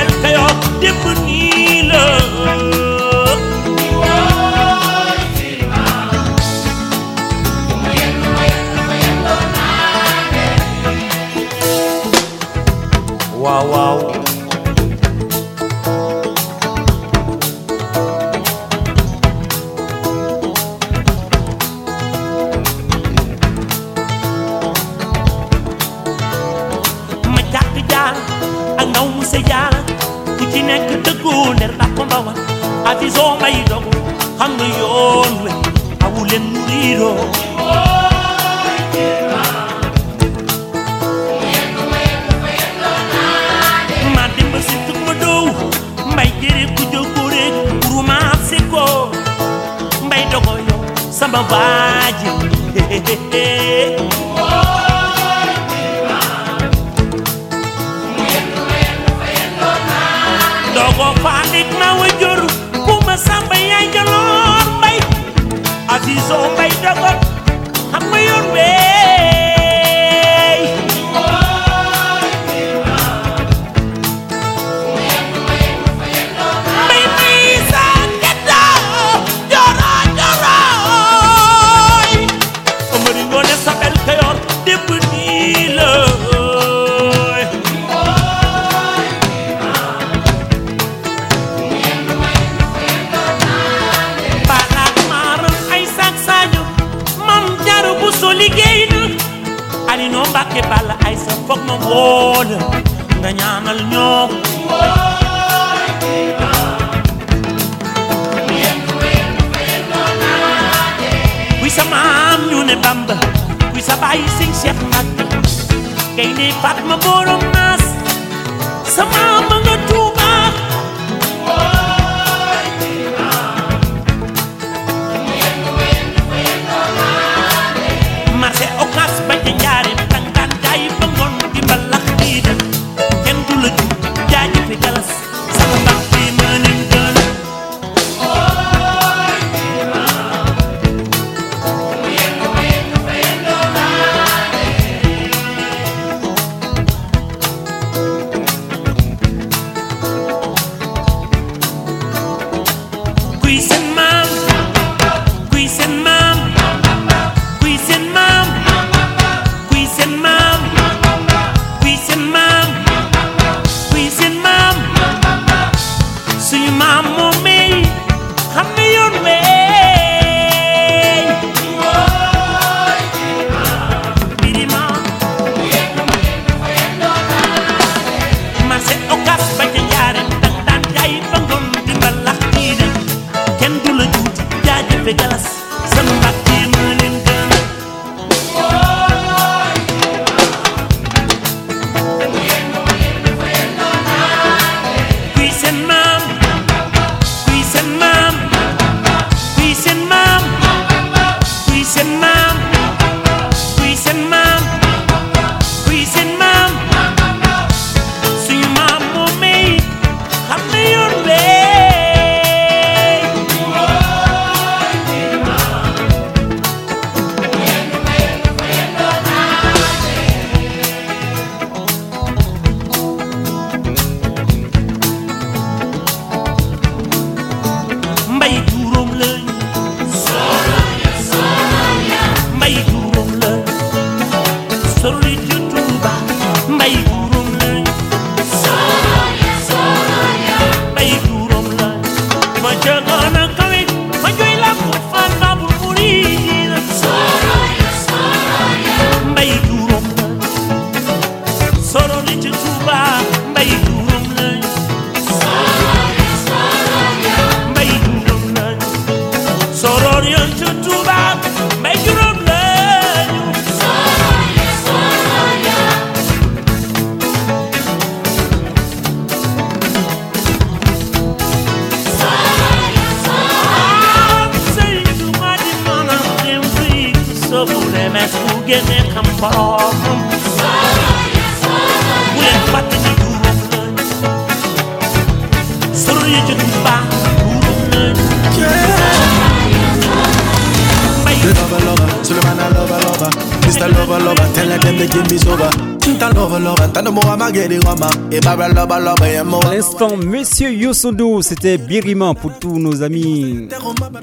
Monsieur Yosondo, c'était Birima pour tous nos amis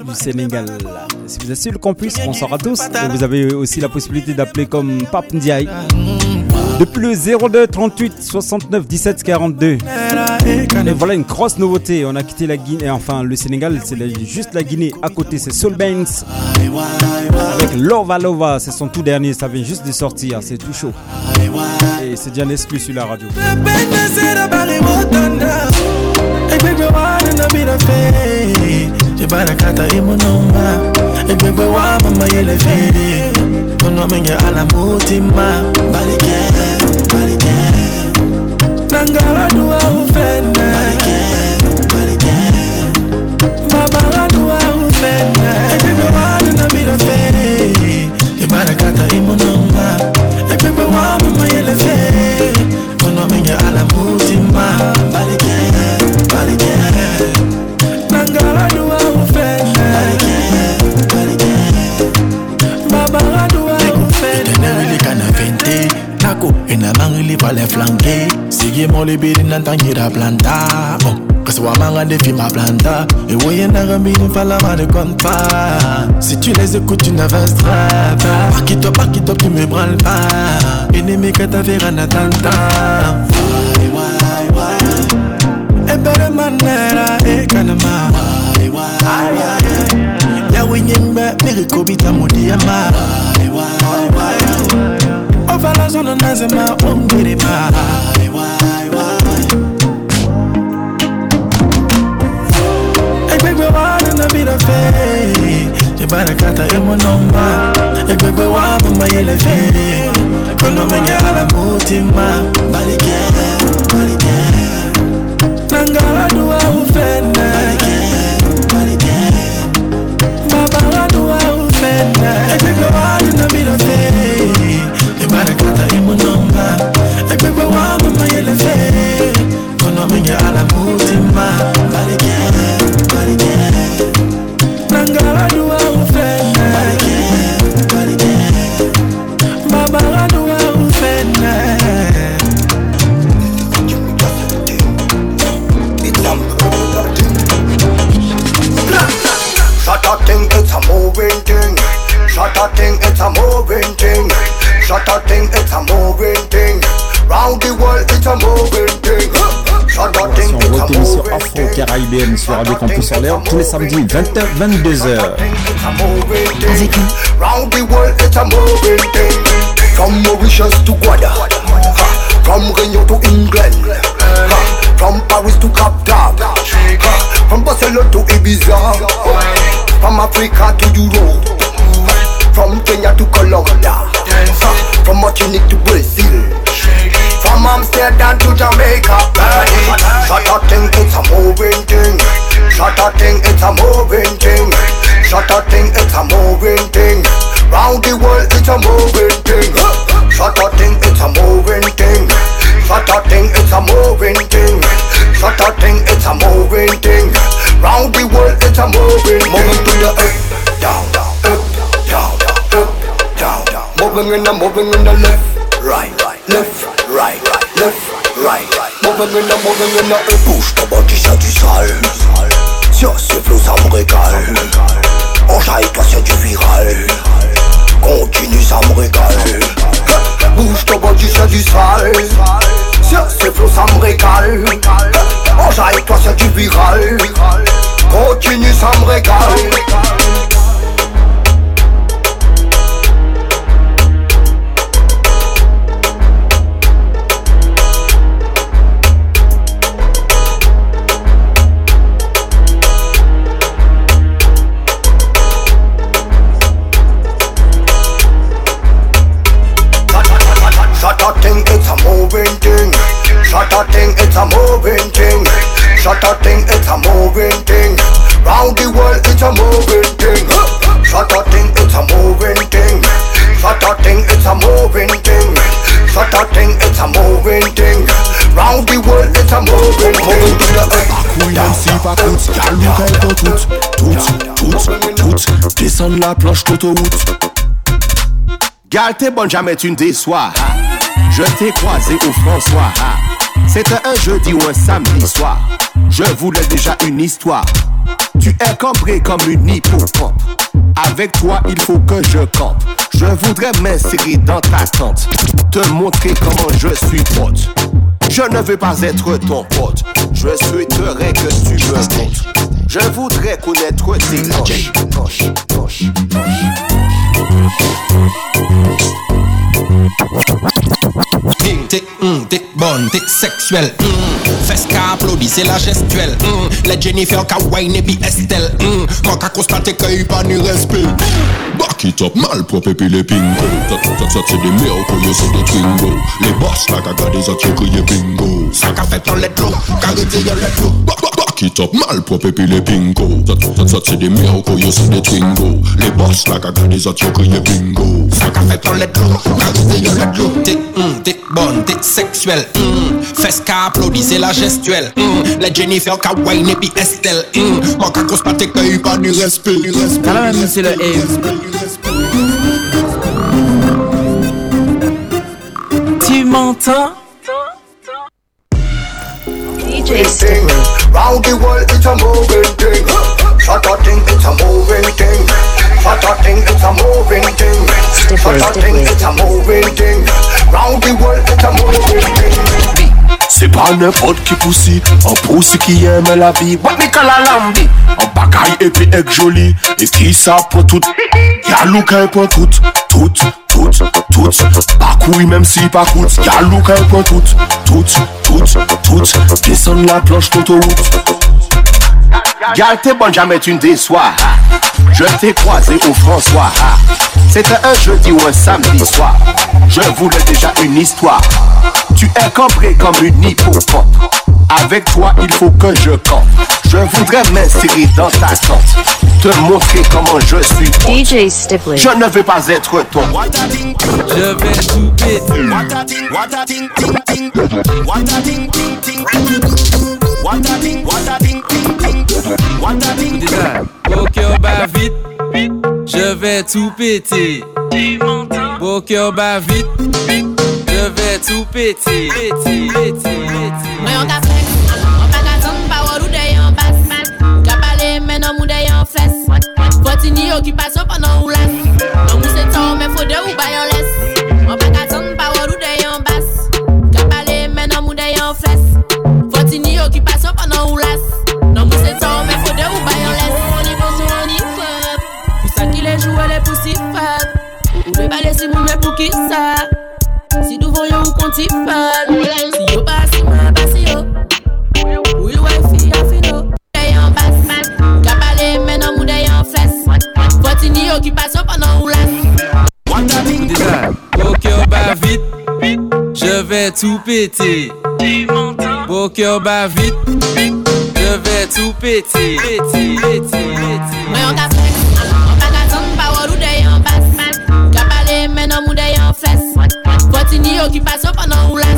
du Sénégal. Si vous êtes sur le campus, bonsoir à tous. Vous avez aussi la possibilité d'appeler comme Pape Ndiaye. Depuis le 02 38 69 17 42. Et voilà une grosse nouveauté. On a quitté la Guinée, enfin le Sénégal, c'est juste la Guinée. À côté, c'est Soul Banks. Avec Lova Lova, c'est son tout dernier. Ça vient juste de sortir. C'est tout chaud. Et c'est déjà exclu sur la radio. mononga. Epepe wa mama yeleve onomenya ala mutima balike balike nangaladuwa ofene balike babaraduwa ofeneeleka na vente tako enanangili pale flanke sigemo libili nantangira planta oh. Kasi wa manga defi ma planta. Et voyez n'a gambini fala ma de compte pas Si tu les écoutes tu n'avanceras pas. Pas qui toi, pas qui toi, tu me branles pas. Ennemi que ta verra n'attend Why, why, why Ebere manera e kanama Why, why, why Yawe nyembe gbẹgbẹ wa nana bi na fẹ ṣe barakata emu nọmba ẹgbẹgbẹ wa mo ma yẹlẹ fẹ kọlọmẹnyẹ ara mo ti ma. Balikẹ balikẹ nangara duwa o fẹ na balikẹ balikẹ babara duwa o fẹ na ẹgbẹgbẹ wa nana bi na fẹ ṣe barakata emu nọmba ẹgbẹgbẹ wa mo ma yẹlẹ fẹ kọlọmẹnyẹ ara mo ti ma. A thing, it's a moving thing. Shut a thing, it's a moving thing. Round the world, it's a moving thing. Shut a thing, Sur it's a votre émission moving Afro-Caribéenne sur Radio Campus en l'air tous les samedis 20h 22h. Avec. From Mauritius to Guada. Ha. From Rio to England. From Paris to Cap Town. From Barcelona to Ibiza. From Africa to Europe. From Kenya to Colombia. Ha. From Martinique to Brazil. Shaking From Amsterdam to Jamaica. Shut a thing, it's a moving thing. Shut a thing, it's a moving thing. Shut a thing, it's a moving thing. Round the world, it's a moving thing. Shut a thing, it's a moving thing. Shut a thing, it's a moving thing. Shut a thing, it's a moving thing. Round the world, it's a moving thing. Moving to the up, Moving in the, moving in the left, right, left, right, left, right. Moving in the, moving in the. Bouge ton body, c'est du sale. Sur ce flow, ça me régale. Enjaille, toi, c'est du viral. Continue, ça me régale. Bouge ton body, c'est du sale. Sur ce flow, ça me régale. Enjaille, toi, c'est du viral. Continue, ça me régale. Thing, it's a moving thing. Round the world, it's a moving thing. Shut a thing, it's a moving thing. Shut a thing, it's a moving thing. Thing, it's a moving thing. Round the world, it's a moving thing. Couille même si pas coûte, Descendre la planche d'autoroute Gal t'es bonne, jamais tu ne déçois Je t'ai croisé au François. C'était un jeudi ou un samedi soir. Je voulais déjà une histoire. Tu es cambré comme une hippocampe. Avec toi, il faut que je campe. Je voudrais m'insérer dans ta tente. Te montrer comment je suis pote. Je ne veux pas être ton pote. Je souhaiterais que tu me montres. Je voudrais connaître tes hanches. Tik, tik, mm, tik bon, tik seksuel mm. Fes ka aplodi, se la gestuel mm. Le Jennifer ka wine epi Estelle mm. Kon ka konstate ke yi pa ni respe Bak it up, mal prop epi le pingo Tat, tat, tat, se de mer koye se de tringo Le boss la ka gade zat yo kriye bingo Sa ka fet an let lo, ka rete yon let lo Bak, bak, bak Back it up, malpropre et puis les pingo Ça, c'est des miracles, yo, c'est des twingo Les boss, là, gaga, des autres, crier bingo Ça ka fait l'eau. Tic, hum, tic bon, tic sexuel. hum. Fes ka applaudi, c'est la gestuelle. hum. Les Jennifer ka wine et puis Estelle. hum. Moi constate que y pas ni respect. ni respect. Alors même, c'est le Ace. Tu m'entends? DJ thing. Round the world, it's a moving thing. Shut a thing, it's a moving thing. Shut a thing, it's a moving thing. Shut a thing, it's a moving thing. Round the world, it's a moving thing. C'est pas n'importe qui poussi, un poussi qui aime la vie. What me call a lambi? Un bagaille et puis egg joli. Et qui ça pour tout? Y'a Luca pour tout, tout, tout, tout, bakouy menm si pa kout Galou ka yon pon tout, tout, tout, tout. Desan la planche koto wout Y'a t'es bonne, jamais tu ne déçois. Je t'ai croisé au François. C'était un jeudi ou un samedi soir. Je voulais déjà une histoire. Tu es cambré comme une hippocampe. Avec toi, il faut que je campe. Je voudrais m'insérer dans ta tente. Te montrer comment je suis. DJ Stipley. Je ne veux pas être ton. Je vais tout péter. Cœur bat vite, je vais tout péter. Cœur bat vite, je vais tout péter. Péter, péter, péter. Ka flex, an ka ou Ka mou ou las. Ou bayon les. An ka ou de yon bas. Ka men an mou de yon fles Foti ni ou las ki sa Si nou voyon ou konti fad Si yo basi man basi yo. Ou il wifi a fino De yon bas Ka pale men an mou de yon fles Foti ni okipasyon panan ou las Déjà, au bat vite, je vais tout péter. Au cœur bat vite, je vais tout péter. Péter, péter, péter. Yon ka flex An pa ka zon pa wò ou de yon bas Ka pale men an mou de yon fles Foti ni okipasyon panan ou las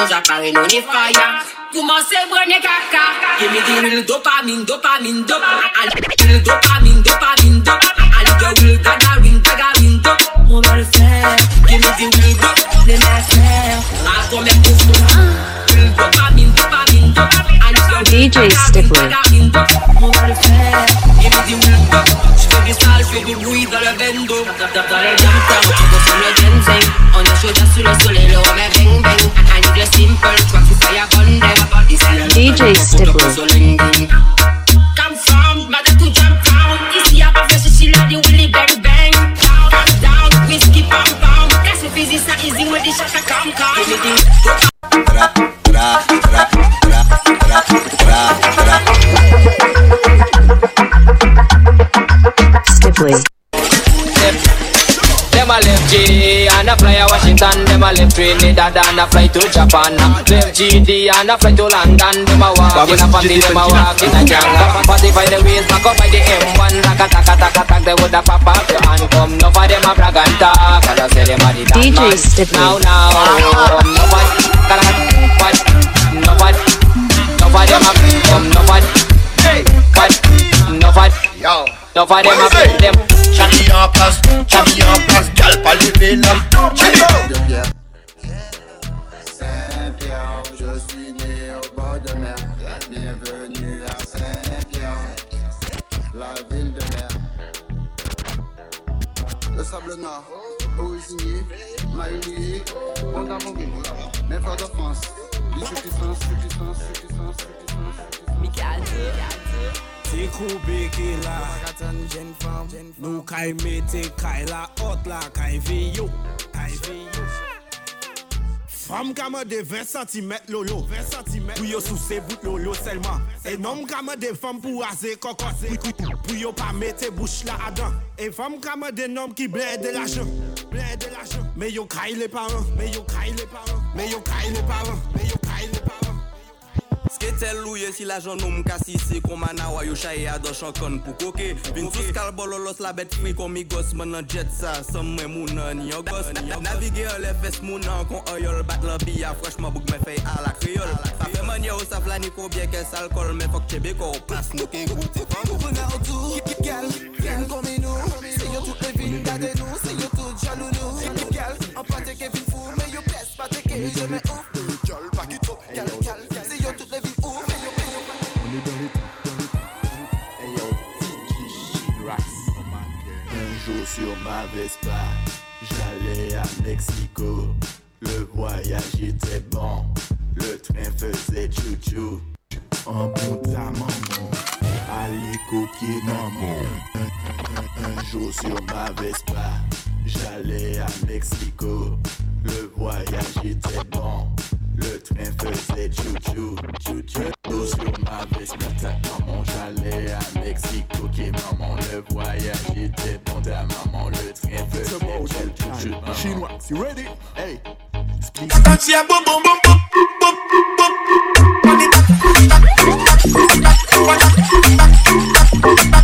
Nou japare nou ni fire. Koumanse brene kaka. Give me the real dopamine, dopamine, dop. Ali real dopamine, dopamine, dop. Ali the real gagarin, gagarin, dop. On va le faire Give me the real dop, les faire A ton même mouvement Real dopamine, dopamine, dop. Ali the real DJ Stickler. gagarin, dop. On va le faire Give me the real dop. J'fais du sale, j'fais du bruit dans le bendo Dans les jam temps, on va sur le dancing On est chaud sur le soleil, le homme est bang bang I need the simple track to fire on them This is the DJ Stickler. Come from, mother to jump down Ici y'a pas fait ceci là, the willy bang bang Down, down, down, whiskey pound pound That's the physics, not easy with the shaka come come Give me the Stipley. A fly Washington. Them a left Trinidad and a fly to Japan. Left GD and a fly to London. Them a walk in a party. Them a walk in a jungle. Party by the ways, back up by the M1. Like a tack a tack a tack. They woulda pop up your hand. Come no for them a brag and talk. And I say them a the dance DJ man. Now now. No for gotta what no for no for them a come no for what no for Yo. Don't fight them, I beat them. En place, Charlie en place, gal pas les vénums. Charlie de bière. Saint-Pierre, je suis né au bord de mer. Bienvenue à Saint-Pierre, la ville de mer. Le sable noir, Oisigny, Maïli, Mandamongou, mes frères de France. Te koube ki la. Nou kay mete kay la ot la kay veyo Fam kama de 20 cm lolo Pou yo sou se bout lolo selman. E nom kama de fam pou aze kokos Pou yo pa mete bouch la adan. E fam kama de nom ki ble de la jen. Me yo kay le paran Me yo kay le paran. Paran Sketel louye si la jan nou mkasi se Komana wa yo chaye adan chankon pou koke. Vin bololos la bet fri kon mi gos Mwen nan jet sa, som mwen mounan ni yo gos. Navige an le fes mounan kon oyol Bat lan biya freshman bouk men fey a la kriol. Sa fe manye ou sa flani ko bie kes alkol Men fok chebe ko plas nou ke goute fam Ouvre nan tout, gal, gal comme nous C'est yo les villes gade nous C'est yo tout jaloux nous Gal, en pâté que vin fou Mais yo je mets ouf sur ma Vespa, j'allais à Mexico. Le voyage était bon, le train faisait chou-chou. Un bon ta maman, maman. Un, un- un jour sur ma Vespa, j'allais à Mexico. Le voyage était bon, le train faisait chou-chou, chou-chou. Sur ma Vespa, ta maman, j'allais à Mexico. Ok maman, le voyage était bon, ta maman, le train faisait chou-chou. Chinois, you ready? Hey, Touch your boom boom boom boom boom boom boom. Step Boy.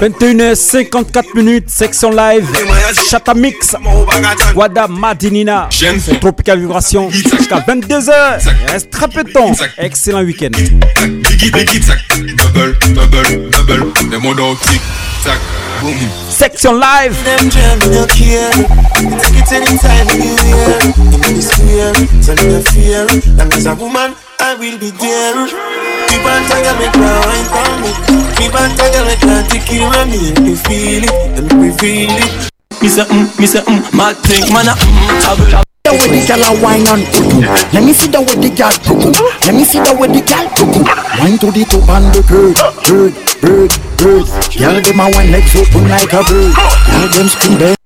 21h54 minutes, section live, Chata Mix, Wada Madinina, Tropical Vibration, jusqu'à 22h. Il reste très peu de temps. Excellent week-end. Section live. Tell me fear. As a woman, I will be there. Me to get me wine for me. Me to get me it with me. If you feel it, then we feel it. Me say mm, me say mm, mad think man a mm, travel. The way the girl a wine and. Let me see the way the girl cuckoo. Let me see the way the girl cuckoo. Wine to the top and the bird, bird, bird, bird. Girl them a wine legs open like a bird. Girl them scream there.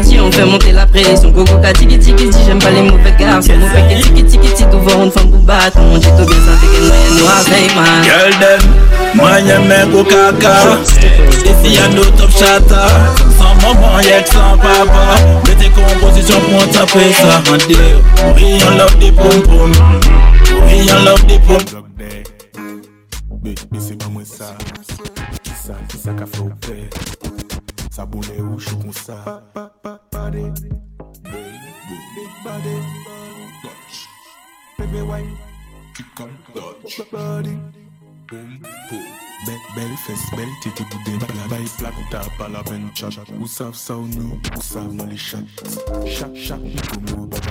On fait monter la pression. Gogo ka tiki tiki ti, j'aime pas les mauvais garçons. On fait que tiki tiki ti, devant une femme pour battre. On dit tout bien santé que nous nous avec man. Girl them, manye men go kaka Desi a no top chata Sans maman yet sans papa Mete komposisyon pou an tape sa Mande yo, we yon love the pom pom We yon love the pom Baby, c'est pas moi ça. Qui ça, qui ça qu'a fait au père? Ça boule ou chou comme ça. Big body. Body, boom, boom. Belle, fesse, belle boudin plat, la chat Ou sa ou nou, ou sav nan li chat Chat, chat, ni kou mou baba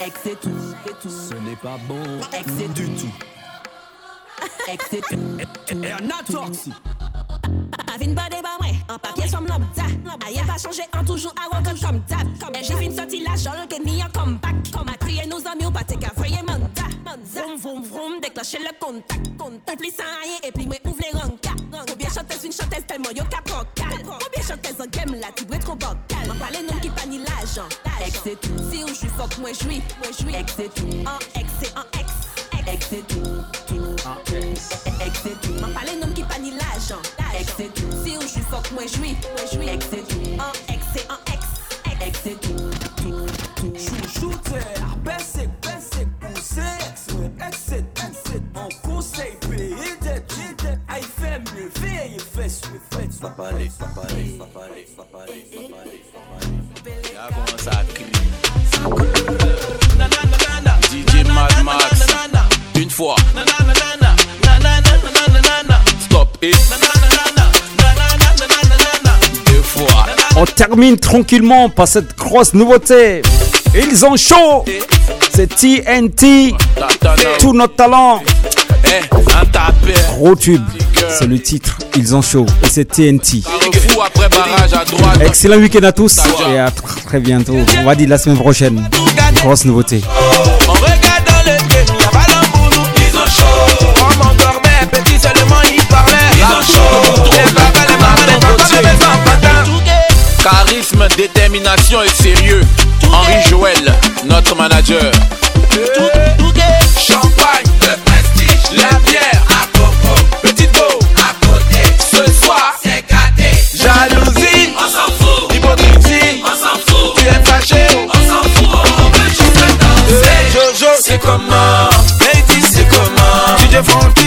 ex c'est tout, tout. Ce n'est pas bon Ex c'est du tout. Ex c'est tout. Et on a torti. Avin pas débat ouais, en papier somme lambda. Rien pas changé, en toujours arrogant comme tap. Comme j'ai fin sorti la jolle que ni un comeback. Comme a crié nos amis, ou qu'à voyer manda. Vroom vroom vroom, déclencher le contact. Contact, pli sans rien, et puis moi ouvre les rankas. Ou bien chanteuse, une chanteuse tellement yo capocal. Ou bien chanteuse en game là, tu dois trop parler non qui panie l'argent. Ex c'est tout. Si ou j'suis fuck, moi j'suis, moi j'suis. Ex c'est tout. En ex, c'est en ex. Ex c'est tout. Tout. Ex c'est tout. M'en parler non qui panie l'argent. Ex c'est tout. Si ou j'suis fuck, moi j'suis, moi j'suis. Ex c'est tout. En ex, c'est en ex. Ex c'est tout. Tout. Tout. Shooter, basic, basic, poussé Ex-ouais, exit, exit En conseil, payer dette, j'ai dette Aïe, fait mieux, veille, fais, fais, fais Ça parlait, ça parlait, ça parlait, ça parlait, ça parlait, ça parlait. DJ Mad Max, une fois. Stop et deux fois. On termine tranquillement par cette grosse nouveauté. Ils ont chaud. C'est TNT. Tout notre talent. Eh, Gros tube. C'est le titre. Ils ont chaud. Et c'est TNT après barrage à droite. Excellent week-end à tous et à très bientôt. On va dire la semaine prochaine. Grosse nouveauté. Charisme, détermination et sérieux. Henri Joël, notre manager. devant